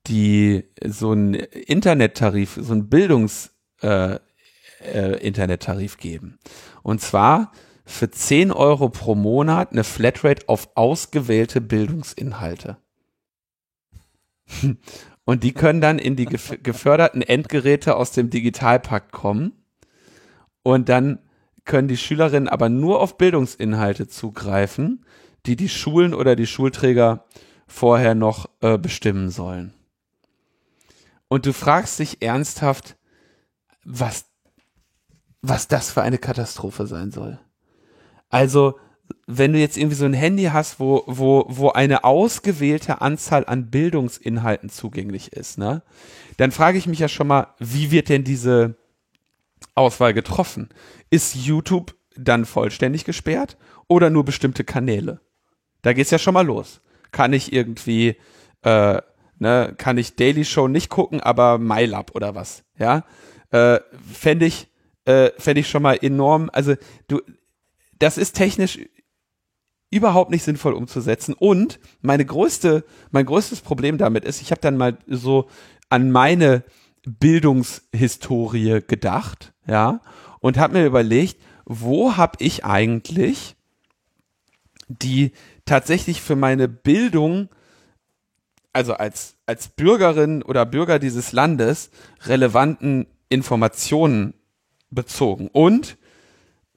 die so einen Internettarif, so einen Bildungs äh, äh, Internettarif geben. Und zwar für 10 Euro pro Monat eine Flatrate auf ausgewählte Bildungsinhalte. Und die können dann in die geförderten Endgeräte aus dem Digitalpakt kommen. Und dann können die Schülerinnen aber nur auf Bildungsinhalte zugreifen, die die Schulen oder die Schulträger vorher noch äh, bestimmen sollen. Und du fragst dich ernsthaft, was, was das für eine Katastrophe sein soll. Also, wenn du jetzt irgendwie so ein Handy hast, wo, wo, wo eine ausgewählte Anzahl an Bildungsinhalten zugänglich ist, ne, dann frage ich mich ja schon mal, wie wird denn diese Auswahl getroffen? Ist YouTube dann vollständig gesperrt oder nur bestimmte Kanäle? Da geht's ja schon mal los. Kann ich irgendwie, äh, ne, kann ich Daily Show nicht gucken, aber MyLab oder was, ja? Äh, Fände ich, äh, fände ich schon mal enorm, also du, das ist technisch überhaupt nicht sinnvoll umzusetzen. Und meine größte, mein größtes Problem damit ist, ich habe dann mal so an meine Bildungshistorie gedacht, ja, und habe mir überlegt, wo habe ich eigentlich die tatsächlich für meine Bildung, also als, als Bürgerin oder Bürger dieses Landes, relevanten Informationen bezogen. Und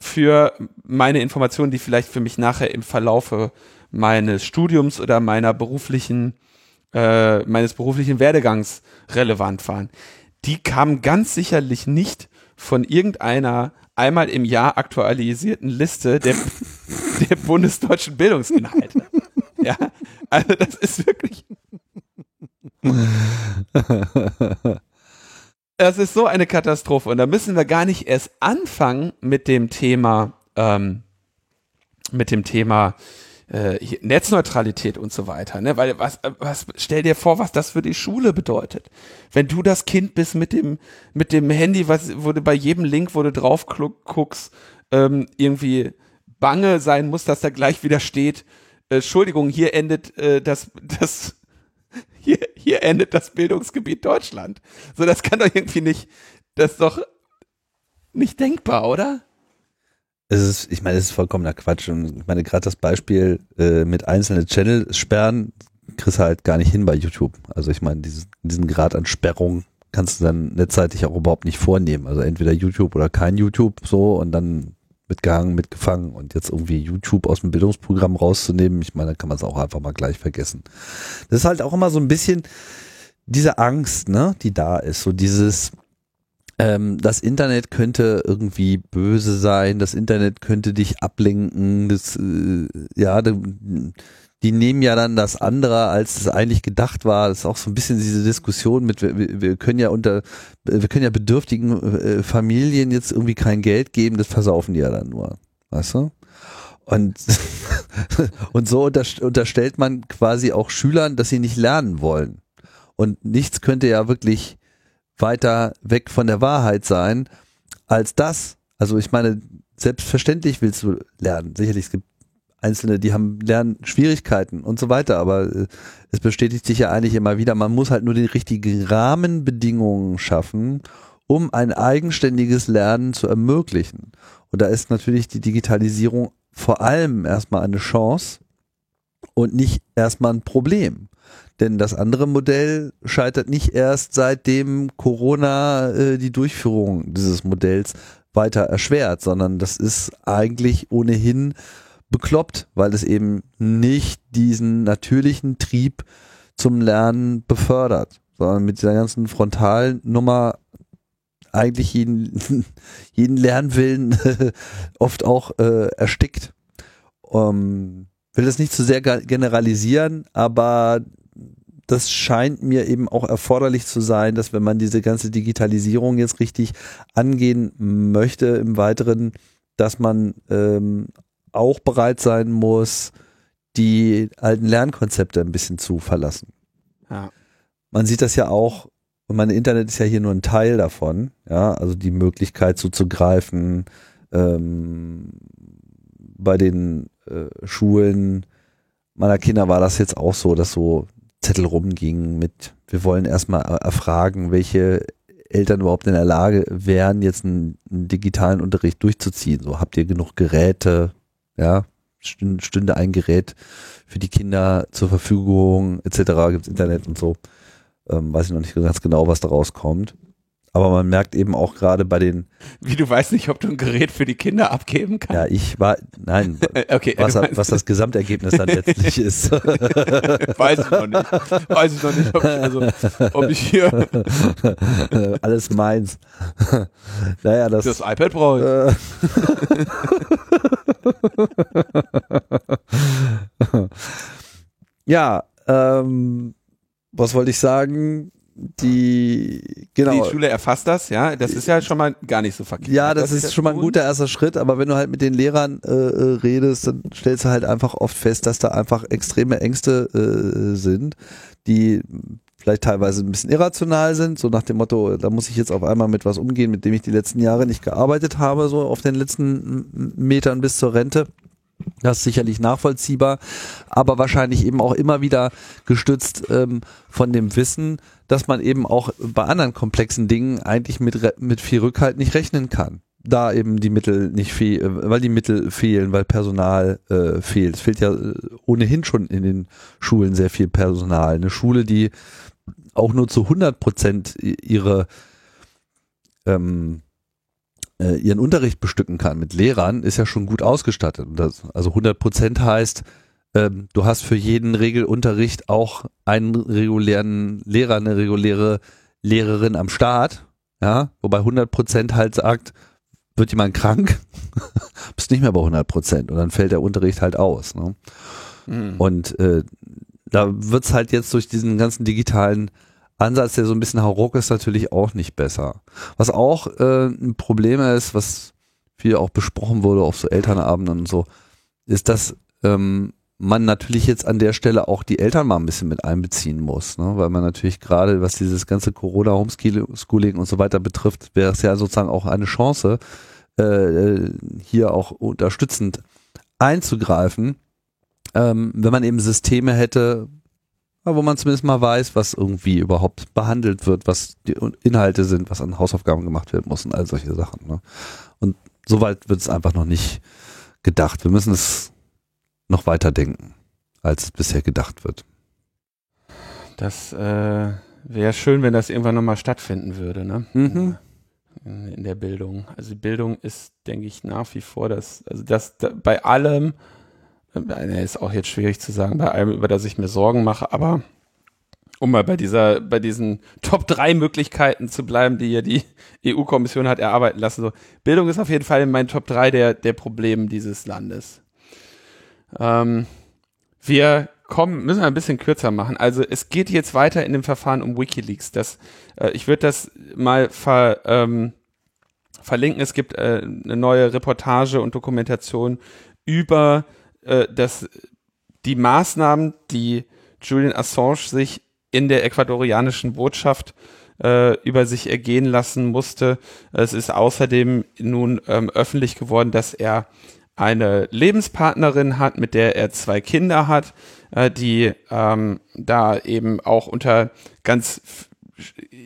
für meine Informationen, die vielleicht für mich nachher im Verlaufe meines Studiums oder meiner beruflichen, äh, meines beruflichen Werdegangs relevant waren. Die kamen ganz sicherlich nicht von irgendeiner einmal im Jahr aktualisierten Liste der, der bundesdeutschen Bildungsinhalte. ja, also das ist wirklich. Das ist so eine Katastrophe. Und da müssen wir gar nicht erst anfangen mit dem Thema, ähm, mit dem Thema äh, Netzneutralität und so weiter. Ne? Weil was, was, stell dir vor, was das für die Schule bedeutet. Wenn du das Kind bist mit dem, mit dem Handy, was, du bei jedem Link, wo du drauf guckst, ähm, irgendwie bange sein muss, dass da gleich wieder steht, äh, Entschuldigung, hier endet äh, das, das hier, hier endet das Bildungsgebiet Deutschland. So, das kann doch irgendwie nicht, das ist doch nicht denkbar, oder? Es ist, ich meine, es ist vollkommener Quatsch. Und ich meine, gerade das Beispiel äh, mit einzelnen Channels sperren, kriegst du halt gar nicht hin bei YouTube. Also ich meine, diesen, diesen Grad an Sperrung kannst du dann netzseitig auch überhaupt nicht vornehmen. Also entweder YouTube oder kein YouTube so und dann mitgehangen, mitgefangen und jetzt irgendwie YouTube aus dem Bildungsprogramm rauszunehmen, ich meine, dann kann man es auch einfach mal gleich vergessen. Das ist halt auch immer so ein bisschen diese Angst, ne, die da ist, so dieses, ähm, das Internet könnte irgendwie böse sein, das Internet könnte dich ablenken, das, äh, ja, die, die nehmen ja dann das andere, als es eigentlich gedacht war. Das ist auch so ein bisschen diese Diskussion mit, wir, wir können ja unter, wir können ja bedürftigen äh, Familien jetzt irgendwie kein Geld geben, das versaufen die ja dann nur. Weißt du? Und, und so unterstellt man quasi auch Schülern, dass sie nicht lernen wollen. Und nichts könnte ja wirklich weiter weg von der Wahrheit sein als das. Also ich meine, selbstverständlich willst du lernen. Sicherlich, es gibt Einzelne, die haben Lernschwierigkeiten und so weiter, aber äh, es bestätigt sich ja eigentlich immer wieder, man muss halt nur die richtigen Rahmenbedingungen schaffen, um ein eigenständiges Lernen zu ermöglichen. Und da ist natürlich die Digitalisierung vor allem erstmal eine Chance und nicht erstmal ein Problem. Denn das andere Modell scheitert nicht erst seitdem Corona äh, die Durchführung dieses Modells weiter erschwert, sondern das ist eigentlich ohnehin bekloppt, weil es eben nicht diesen natürlichen Trieb zum Lernen befördert, sondern mit dieser ganzen Frontalnummer eigentlich jeden, jeden Lernwillen oft auch äh, erstickt. Um, will das nicht zu sehr generalisieren, aber das scheint mir eben auch erforderlich zu sein, dass wenn man diese ganze Digitalisierung jetzt richtig angehen möchte im Weiteren, dass man ähm, auch bereit sein muss, die alten Lernkonzepte ein bisschen zu verlassen. Ja. Man sieht das ja auch, und mein Internet ist ja hier nur ein Teil davon, ja, also die Möglichkeit zuzugreifen, ähm, bei den äh, Schulen meiner Kinder war das jetzt auch so, dass so Zettel rumgingen mit, wir wollen erstmal erfragen, welche Eltern überhaupt in der Lage wären, jetzt einen, einen digitalen Unterricht durchzuziehen. So, habt ihr genug Geräte? Ja, stünde ein Gerät für die Kinder zur Verfügung, etc. Gibt's Internet und so. Ähm, weiß ich noch nicht ganz genau, was da rauskommt. Aber man merkt eben auch gerade bei den. Wie du weißt nicht, ob du ein Gerät für die Kinder abgeben kannst. Ja, ich war, nein, okay, was, was das Gesamtergebnis dann letztlich ist. weiß ich noch nicht. Weiß ich noch nicht, ob ich, also, ob ich hier. Alles meins. naja, das. Das iPad brauche ich. ja, ähm, was wollte ich sagen? Die genau. Die Schule erfasst das, ja. Das ist ja schon mal gar nicht so verkehrt. Ja, das, das ist, ist schon mal ein guter erster Schritt, aber wenn du halt mit den Lehrern äh, äh, redest, dann stellst du halt einfach oft fest, dass da einfach extreme Ängste äh, sind, die vielleicht teilweise ein bisschen irrational sind, so nach dem Motto, da muss ich jetzt auf einmal mit was umgehen, mit dem ich die letzten Jahre nicht gearbeitet habe, so auf den letzten Metern bis zur Rente. Das ist sicherlich nachvollziehbar, aber wahrscheinlich eben auch immer wieder gestützt ähm, von dem Wissen, dass man eben auch bei anderen komplexen Dingen eigentlich mit, mit viel Rückhalt nicht rechnen kann. Da eben die Mittel nicht fehlen, weil die Mittel fehlen, weil Personal äh, fehlt. Es fehlt ja äh, ohnehin schon in den Schulen sehr viel Personal. Eine Schule, die auch nur zu 100 Prozent ihre ähm, äh, ihren Unterricht bestücken kann mit Lehrern, ist ja schon gut ausgestattet. Das, also 100 Prozent heißt, ähm, du hast für jeden Regelunterricht auch einen regulären Lehrer, eine reguläre Lehrerin am Start, ja, wobei 100 Prozent halt sagt, wird jemand krank, bist nicht mehr bei 100 Prozent und dann fällt der Unterricht halt aus. Ne? Mhm. Und äh, da wird's halt jetzt durch diesen ganzen digitalen Ansatz, der so ein bisschen hauruck ist, natürlich auch nicht besser. Was auch äh, ein Problem ist, was viel auch besprochen wurde auf so Elternabenden und so, ist, dass ähm, man natürlich jetzt an der Stelle auch die Eltern mal ein bisschen mit einbeziehen muss, ne? weil man natürlich gerade, was dieses ganze Corona, Homeschooling und so weiter betrifft, wäre es ja sozusagen auch eine Chance, äh, hier auch unterstützend einzugreifen, ähm, wenn man eben Systeme hätte, wo man zumindest mal weiß, was irgendwie überhaupt behandelt wird, was die Inhalte sind, was an Hausaufgaben gemacht werden muss und all solche Sachen. Ne? Und soweit wird es einfach noch nicht gedacht. Wir müssen es noch weiter denken, als es bisher gedacht wird. Das äh, wäre schön, wenn das irgendwann nochmal stattfinden würde. Ne? Mhm. in der Bildung. Also Bildung ist, denke ich, nach wie vor das, also das, da, bei allem, ist auch jetzt schwierig zu sagen, bei allem, über das ich mir Sorgen mache, aber um mal bei dieser, bei diesen Top 3 Möglichkeiten zu bleiben, die ja die EU-Kommission hat erarbeiten lassen. So, Bildung ist auf jeden Fall in meinen Top 3 der, der Probleme dieses Landes. Ähm, wir kommen, müssen wir ein bisschen kürzer machen. Also es geht jetzt weiter in dem Verfahren um WikiLeaks. Das, äh, ich würde das mal ver, ähm, verlinken. Es gibt äh, eine neue Reportage und Dokumentation über äh, das, die Maßnahmen, die Julian Assange sich in der ecuadorianischen Botschaft äh, über sich ergehen lassen musste. Es ist außerdem nun ähm, öffentlich geworden, dass er eine Lebenspartnerin hat, mit der er zwei Kinder hat, äh, die ähm, da eben auch unter ganz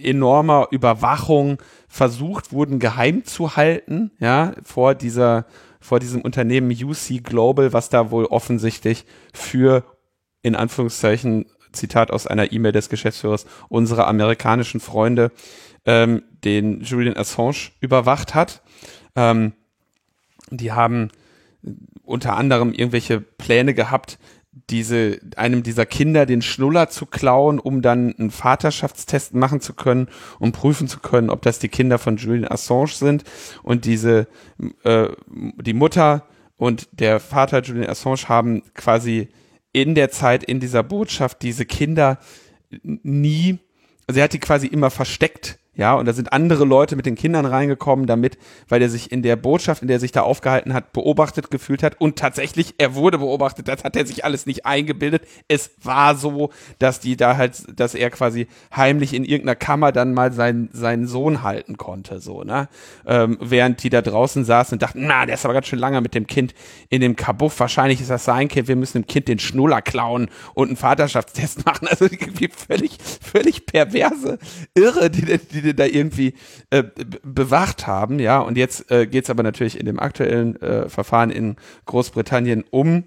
enormer Überwachung versucht wurden, geheim zu halten, ja, vor dieser, vor diesem Unternehmen UC Global, was da wohl offensichtlich für in Anführungszeichen Zitat aus einer E-Mail des Geschäftsführers, unsere amerikanischen Freunde, ähm, den Julian Assange überwacht hat. Ähm, die haben unter anderem irgendwelche Pläne gehabt, diese, einem dieser Kinder den Schnuller zu klauen, um dann einen Vaterschaftstest machen zu können, um prüfen zu können, ob das die Kinder von Julian Assange sind. Und diese, äh, die Mutter und der Vater Julian Assange haben quasi in der Zeit in dieser Botschaft diese Kinder nie, also er hat die quasi immer versteckt ja, und da sind andere Leute mit den Kindern reingekommen, damit, weil er sich in der Botschaft, in der er sich da aufgehalten hat, beobachtet gefühlt hat. Und tatsächlich, er wurde beobachtet, das hat er sich alles nicht eingebildet. Es war so, dass die da halt, dass er quasi heimlich in irgendeiner Kammer dann mal seinen, seinen Sohn halten konnte, so, ne? Ähm, während die da draußen saßen und dachten, na, der ist aber ganz schön lange mit dem Kind in dem Kabuff. Wahrscheinlich ist das sein Kind, wir müssen dem Kind den Schnuller klauen und einen Vaterschaftstest machen. Also irgendwie völlig, völlig perverse Irre, die, die die da irgendwie äh, bewacht haben, ja. Und jetzt äh, geht es aber natürlich in dem aktuellen äh, Verfahren in Großbritannien um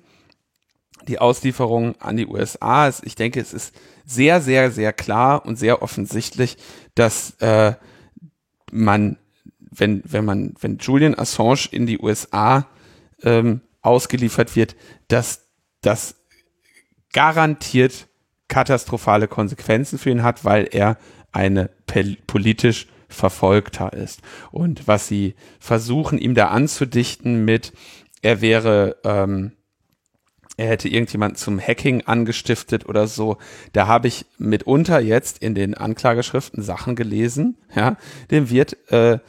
die Auslieferung an die USA. Ich denke, es ist sehr, sehr, sehr klar und sehr offensichtlich, dass äh, man, wenn, wenn man, wenn Julian Assange in die USA ähm, ausgeliefert wird, dass das garantiert katastrophale Konsequenzen für ihn hat, weil er eine politisch Verfolgter ist. Und was sie versuchen, ihm da anzudichten mit, er wäre, ähm, er hätte irgendjemanden zum Hacking angestiftet oder so. Da habe ich mitunter jetzt in den Anklageschriften Sachen gelesen, ja, dem wird äh,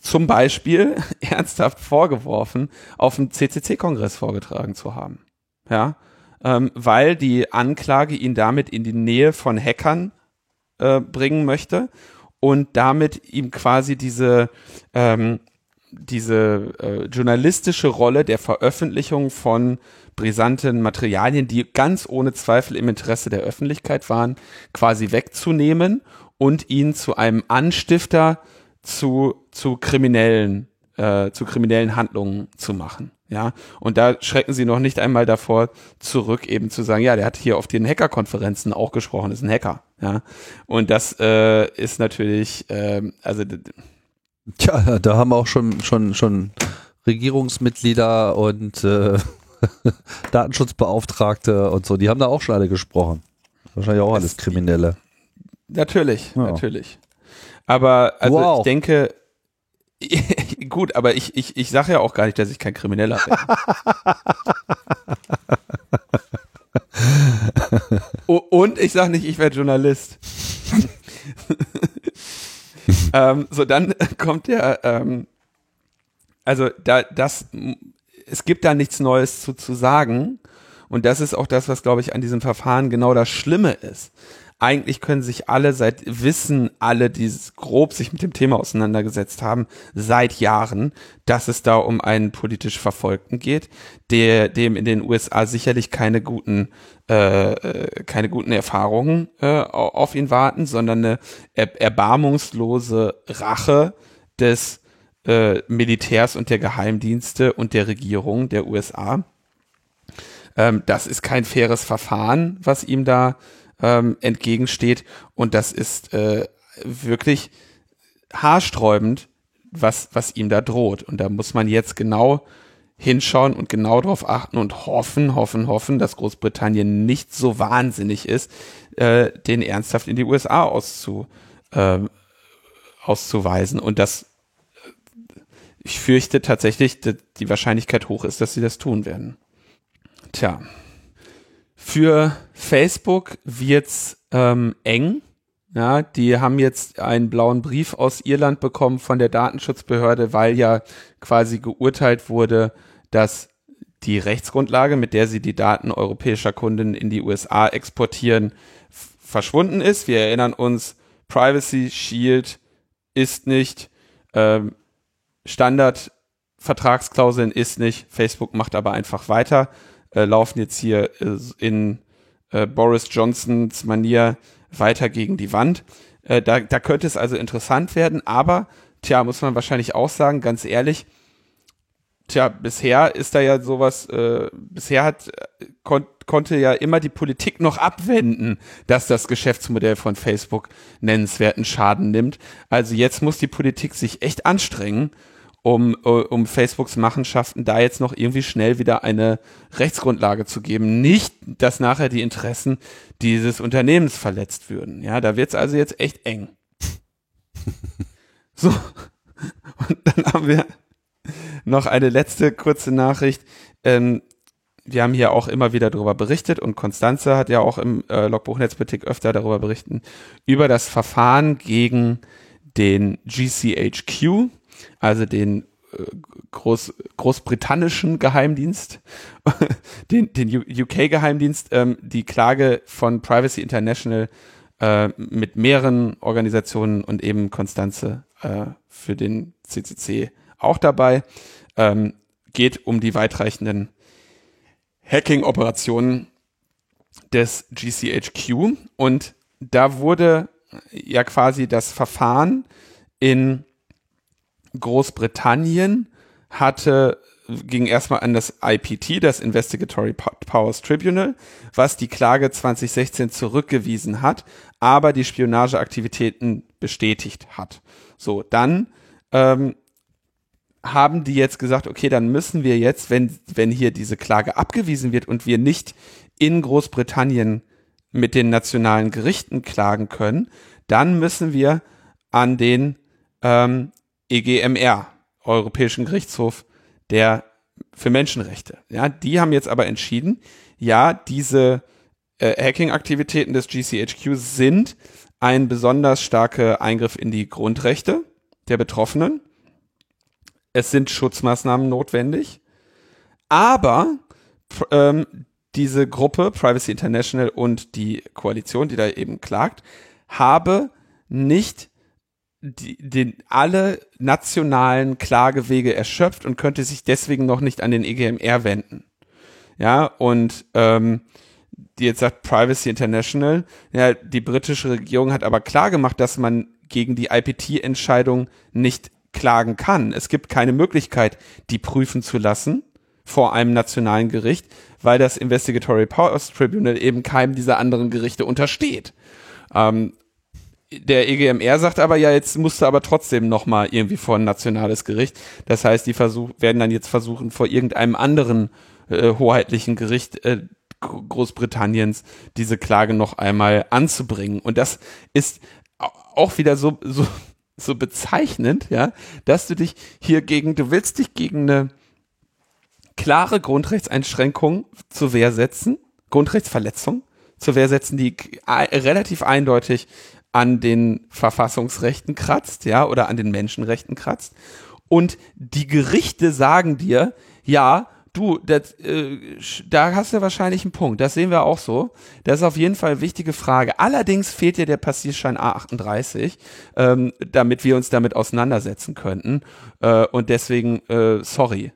zum Beispiel ernsthaft vorgeworfen, auf dem CCC-Kongress vorgetragen zu haben. Ja, ähm, weil die Anklage ihn damit in die Nähe von Hackern äh, bringen möchte und damit ihm quasi diese ähm, diese äh, journalistische Rolle der Veröffentlichung von brisanten Materialien, die ganz ohne Zweifel im Interesse der Öffentlichkeit waren, quasi wegzunehmen und ihn zu einem Anstifter zu, zu kriminellen, äh, zu kriminellen Handlungen zu machen. Ja, und da schrecken sie noch nicht einmal davor zurück, eben zu sagen, ja, der hat hier auf den Hackerkonferenzen auch gesprochen, ist ein Hacker. Ja, und das äh, ist natürlich, äh, also Tja, da haben auch schon schon schon Regierungsmitglieder und äh, Datenschutzbeauftragte und so, die haben da auch schon alle gesprochen. Wahrscheinlich auch alles Kriminelle. Natürlich, ja. natürlich. Aber also wow. ich denke, Gut, aber ich, ich, ich sage ja auch gar nicht, dass ich kein Krimineller bin. Und ich sage nicht, ich werde Journalist. ähm, so, dann kommt der, ähm, also da, das, es gibt da nichts Neues zu, zu sagen. Und das ist auch das, was, glaube ich, an diesem Verfahren genau das Schlimme ist eigentlich können sich alle seit, wissen alle, die grob sich mit dem Thema auseinandergesetzt haben, seit Jahren, dass es da um einen politisch Verfolgten geht, der, dem in den USA sicherlich keine guten, äh, äh, keine guten Erfahrungen äh, auf ihn warten, sondern eine er erbarmungslose Rache des äh, Militärs und der Geheimdienste und der Regierung der USA. Ähm, das ist kein faires Verfahren, was ihm da ähm, entgegensteht. Und das ist äh, wirklich haarsträubend, was, was ihm da droht. Und da muss man jetzt genau hinschauen und genau darauf achten und hoffen, hoffen, hoffen, dass Großbritannien nicht so wahnsinnig ist, äh, den ernsthaft in die USA auszu, äh, auszuweisen. Und das, ich fürchte tatsächlich, die Wahrscheinlichkeit hoch ist, dass sie das tun werden. Tja. Für Facebook wird's ähm, eng. Ja, die haben jetzt einen blauen Brief aus Irland bekommen von der Datenschutzbehörde, weil ja quasi geurteilt wurde, dass die Rechtsgrundlage, mit der sie die Daten europäischer Kunden in die USA exportieren, verschwunden ist. Wir erinnern uns, Privacy Shield ist nicht, ähm, Standard-Vertragsklauseln ist nicht, Facebook macht aber einfach weiter, äh, laufen jetzt hier äh, in äh, Boris Johnsons Manier weiter gegen die Wand. Äh, da, da könnte es also interessant werden, aber, tja, muss man wahrscheinlich auch sagen, ganz ehrlich, tja, bisher ist da ja sowas, äh, bisher hat, äh, kon konnte ja immer die Politik noch abwenden, dass das Geschäftsmodell von Facebook nennenswerten Schaden nimmt. Also jetzt muss die Politik sich echt anstrengen, um, äh, um Facebooks Machenschaften da jetzt noch irgendwie schnell wieder eine Rechtsgrundlage zu geben. Nicht, dass nachher die Interessen dieses Unternehmens verletzt würden. Ja, da wird's also jetzt echt eng. so. Und dann haben wir noch eine letzte kurze Nachricht. Ähm, wir haben hier auch immer wieder darüber berichtet und Konstanze hat ja auch im äh, Logbuch Netzpolitik öfter darüber berichten, über das Verfahren gegen den GCHQ, also den äh, Groß, großbritannischen Geheimdienst, den, den UK-Geheimdienst, ähm, die Klage von Privacy International äh, mit mehreren Organisationen und eben Konstanze äh, für den CCC auch dabei. Ähm, geht um die weitreichenden Hacking-Operationen des GCHQ und da wurde ja quasi das Verfahren in Großbritannien hatte ging erstmal an das IPT, das Investigatory Powers Tribunal, was die Klage 2016 zurückgewiesen hat, aber die Spionageaktivitäten bestätigt hat. So, dann ähm, haben die jetzt gesagt, okay, dann müssen wir jetzt, wenn, wenn hier diese Klage abgewiesen wird und wir nicht in Großbritannien mit den nationalen Gerichten klagen können, dann müssen wir an den ähm, EGMR, Europäischen Gerichtshof der für Menschenrechte. Ja, die haben jetzt aber entschieden, ja, diese äh, Hacking-Aktivitäten des GCHQ sind ein besonders starker Eingriff in die Grundrechte der Betroffenen es sind Schutzmaßnahmen notwendig, aber ähm, diese Gruppe, Privacy International und die Koalition, die da eben klagt, habe nicht die, den, alle nationalen Klagewege erschöpft und könnte sich deswegen noch nicht an den EGMR wenden. Ja, und ähm, jetzt sagt Privacy International, ja, die britische Regierung hat aber klar gemacht, dass man gegen die IPT-Entscheidung nicht klagen kann. Es gibt keine Möglichkeit, die prüfen zu lassen vor einem nationalen Gericht, weil das Investigatory Powers Tribunal eben keinem dieser anderen Gerichte untersteht. Ähm, der EGMR sagt aber ja, jetzt musste aber trotzdem nochmal irgendwie vor ein nationales Gericht. Das heißt, die versuch, werden dann jetzt versuchen, vor irgendeinem anderen äh, hoheitlichen Gericht äh, Großbritanniens diese Klage noch einmal anzubringen. Und das ist auch wieder so, so so bezeichnend, ja, dass du dich hier gegen, du willst dich gegen eine klare Grundrechtseinschränkung zur Wehr setzen, Grundrechtsverletzung zur Wehr setzen, die relativ eindeutig an den Verfassungsrechten kratzt, ja, oder an den Menschenrechten kratzt. Und die Gerichte sagen dir, ja, Du, das, äh, da hast du wahrscheinlich einen Punkt. Das sehen wir auch so. Das ist auf jeden Fall eine wichtige Frage. Allerdings fehlt dir der Passierschein A38, ähm, damit wir uns damit auseinandersetzen könnten. Äh, und deswegen, äh, sorry.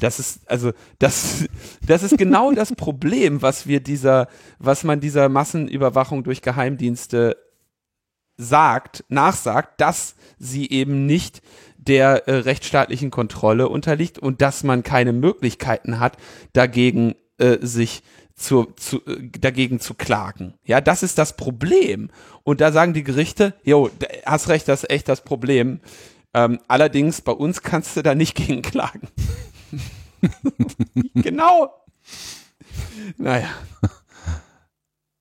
Das ist, also, das, das ist genau das Problem, was wir dieser, was man dieser Massenüberwachung durch Geheimdienste sagt, nachsagt, dass sie eben nicht der äh, rechtsstaatlichen Kontrolle unterliegt und dass man keine Möglichkeiten hat, dagegen äh, sich zu, zu, äh, dagegen zu klagen. Ja, das ist das Problem. Und da sagen die Gerichte, jo, hast recht, das ist echt das Problem. Ähm, allerdings, bei uns kannst du da nicht gegen klagen. genau. Naja.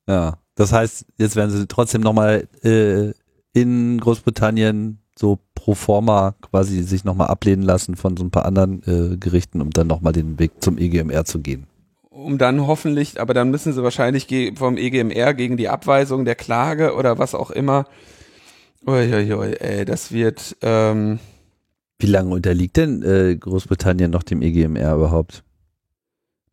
Ja, das heißt, jetzt werden sie trotzdem nochmal äh, in Großbritannien so pro forma quasi sich nochmal ablehnen lassen von so ein paar anderen äh, Gerichten, um dann nochmal den Weg zum EGMR zu gehen. Um dann hoffentlich, aber dann müssen sie wahrscheinlich vom EGMR gegen die Abweisung der Klage oder was auch immer. Uiuiui, ey, das wird. Ähm Wie lange unterliegt denn äh, Großbritannien noch dem EGMR überhaupt?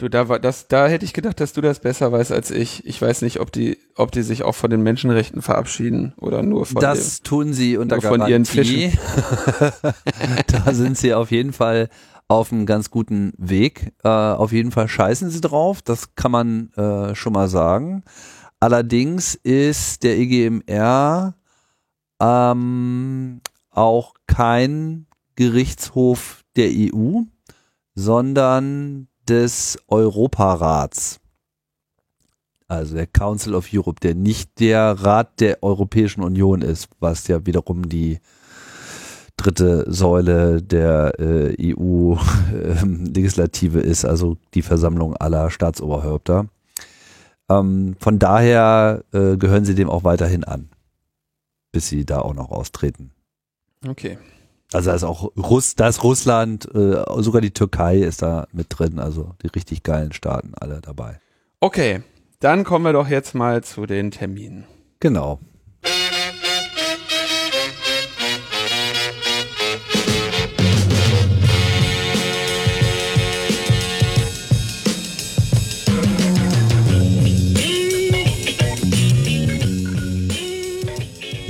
Du, da war das, da hätte ich gedacht, dass du das besser weißt als ich. Ich weiß nicht, ob die, ob die sich auch von den Menschenrechten verabschieden oder nur von Das dem, tun sie unter nur von ihren Garantie. Fischen. da sind sie auf jeden Fall auf einem ganz guten Weg. Äh, auf jeden Fall scheißen sie drauf, das kann man äh, schon mal sagen. Allerdings ist der EGMR ähm, auch kein Gerichtshof der EU, sondern des Europarats. Also der Council of Europe, der nicht der Rat der Europäischen Union ist, was ja wiederum die dritte Säule der äh, EU-Legislative ist, also die Versammlung aller Staatsoberhäupter. Ähm, von daher äh, gehören sie dem auch weiterhin an, bis sie da auch noch austreten. Okay. Also da ist auch Russ, da ist Russland, äh, sogar die Türkei ist da mit drin, also die richtig geilen Staaten alle dabei. Okay, dann kommen wir doch jetzt mal zu den Terminen. Genau.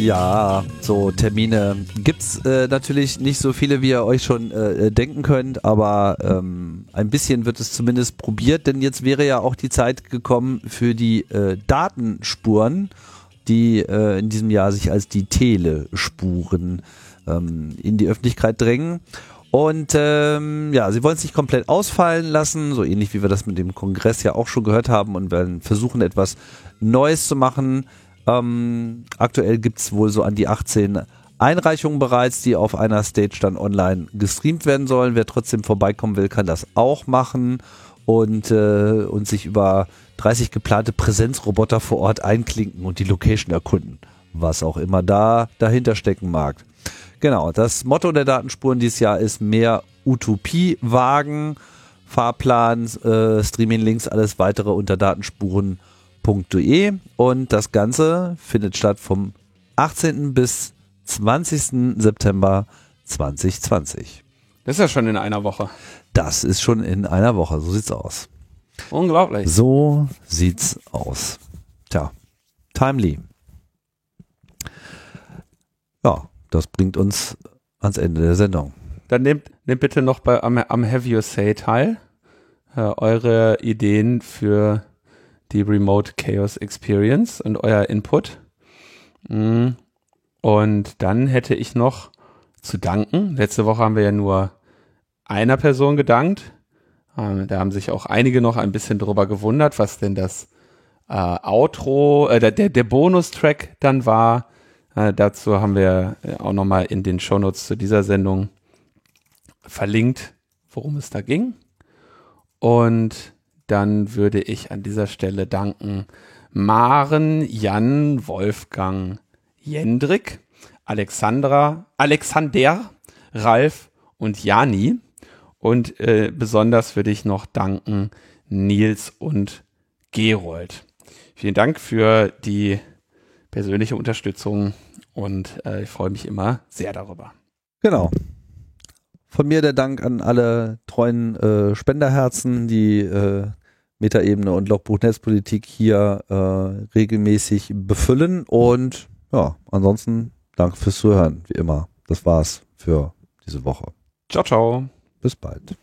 Ja, so Termine gibt's äh, natürlich nicht so viele, wie ihr euch schon äh, denken könnt, aber ähm, ein bisschen wird es zumindest probiert, denn jetzt wäre ja auch die Zeit gekommen für die äh, Datenspuren, die äh, in diesem Jahr sich als die Telespuren ähm, in die Öffentlichkeit drängen. Und ähm, ja, sie wollen es nicht komplett ausfallen lassen, so ähnlich wie wir das mit dem Kongress ja auch schon gehört haben und werden versuchen, etwas Neues zu machen. Ähm, aktuell gibt's wohl so an die 18 Einreichungen bereits, die auf einer Stage dann online gestreamt werden sollen. Wer trotzdem vorbeikommen will, kann das auch machen und, äh, und sich über 30 geplante Präsenzroboter vor Ort einklinken und die Location erkunden, was auch immer da dahinter stecken mag. Genau, das Motto der Datenspuren dieses Jahr ist mehr Utopie wagen. Fahrplan, äh, Streaming-Links, alles weitere unter datenspuren.de und das Ganze findet statt vom 18. bis 20. September 2020. Das ist ja schon in einer Woche. Das ist schon in einer Woche, so sieht's aus. Unglaublich. So sieht's aus. Tja, timely. Ja, das bringt uns ans Ende der Sendung. Dann nehmt, nehmt bitte noch bei am, am Have You Say teil. Äh, eure Ideen für die Remote Chaos Experience und euer Input. Mm. Und dann hätte ich noch zu danken. Letzte Woche haben wir ja nur einer Person gedankt. Ähm, da haben sich auch einige noch ein bisschen drüber gewundert, was denn das äh, Outro, äh, der, der Bonustrack dann war. Äh, dazu haben wir auch nochmal in den Shownotes zu dieser Sendung verlinkt, worum es da ging. Und dann würde ich an dieser Stelle danken Maren, Jan, Wolfgang, Jendrik, Alexandra, Alexander, Ralf und Jani. Und äh, besonders würde ich noch danken Nils und Gerold. Vielen Dank für die persönliche Unterstützung und äh, ich freue mich immer sehr darüber. Genau. Von mir der Dank an alle treuen äh, Spenderherzen, die äh, Metaebene und Logbuch Netzpolitik hier äh, regelmäßig befüllen. Und ja, ansonsten danke fürs Zuhören, wie immer. Das war's für diese Woche. Ciao, ciao. Bis bald.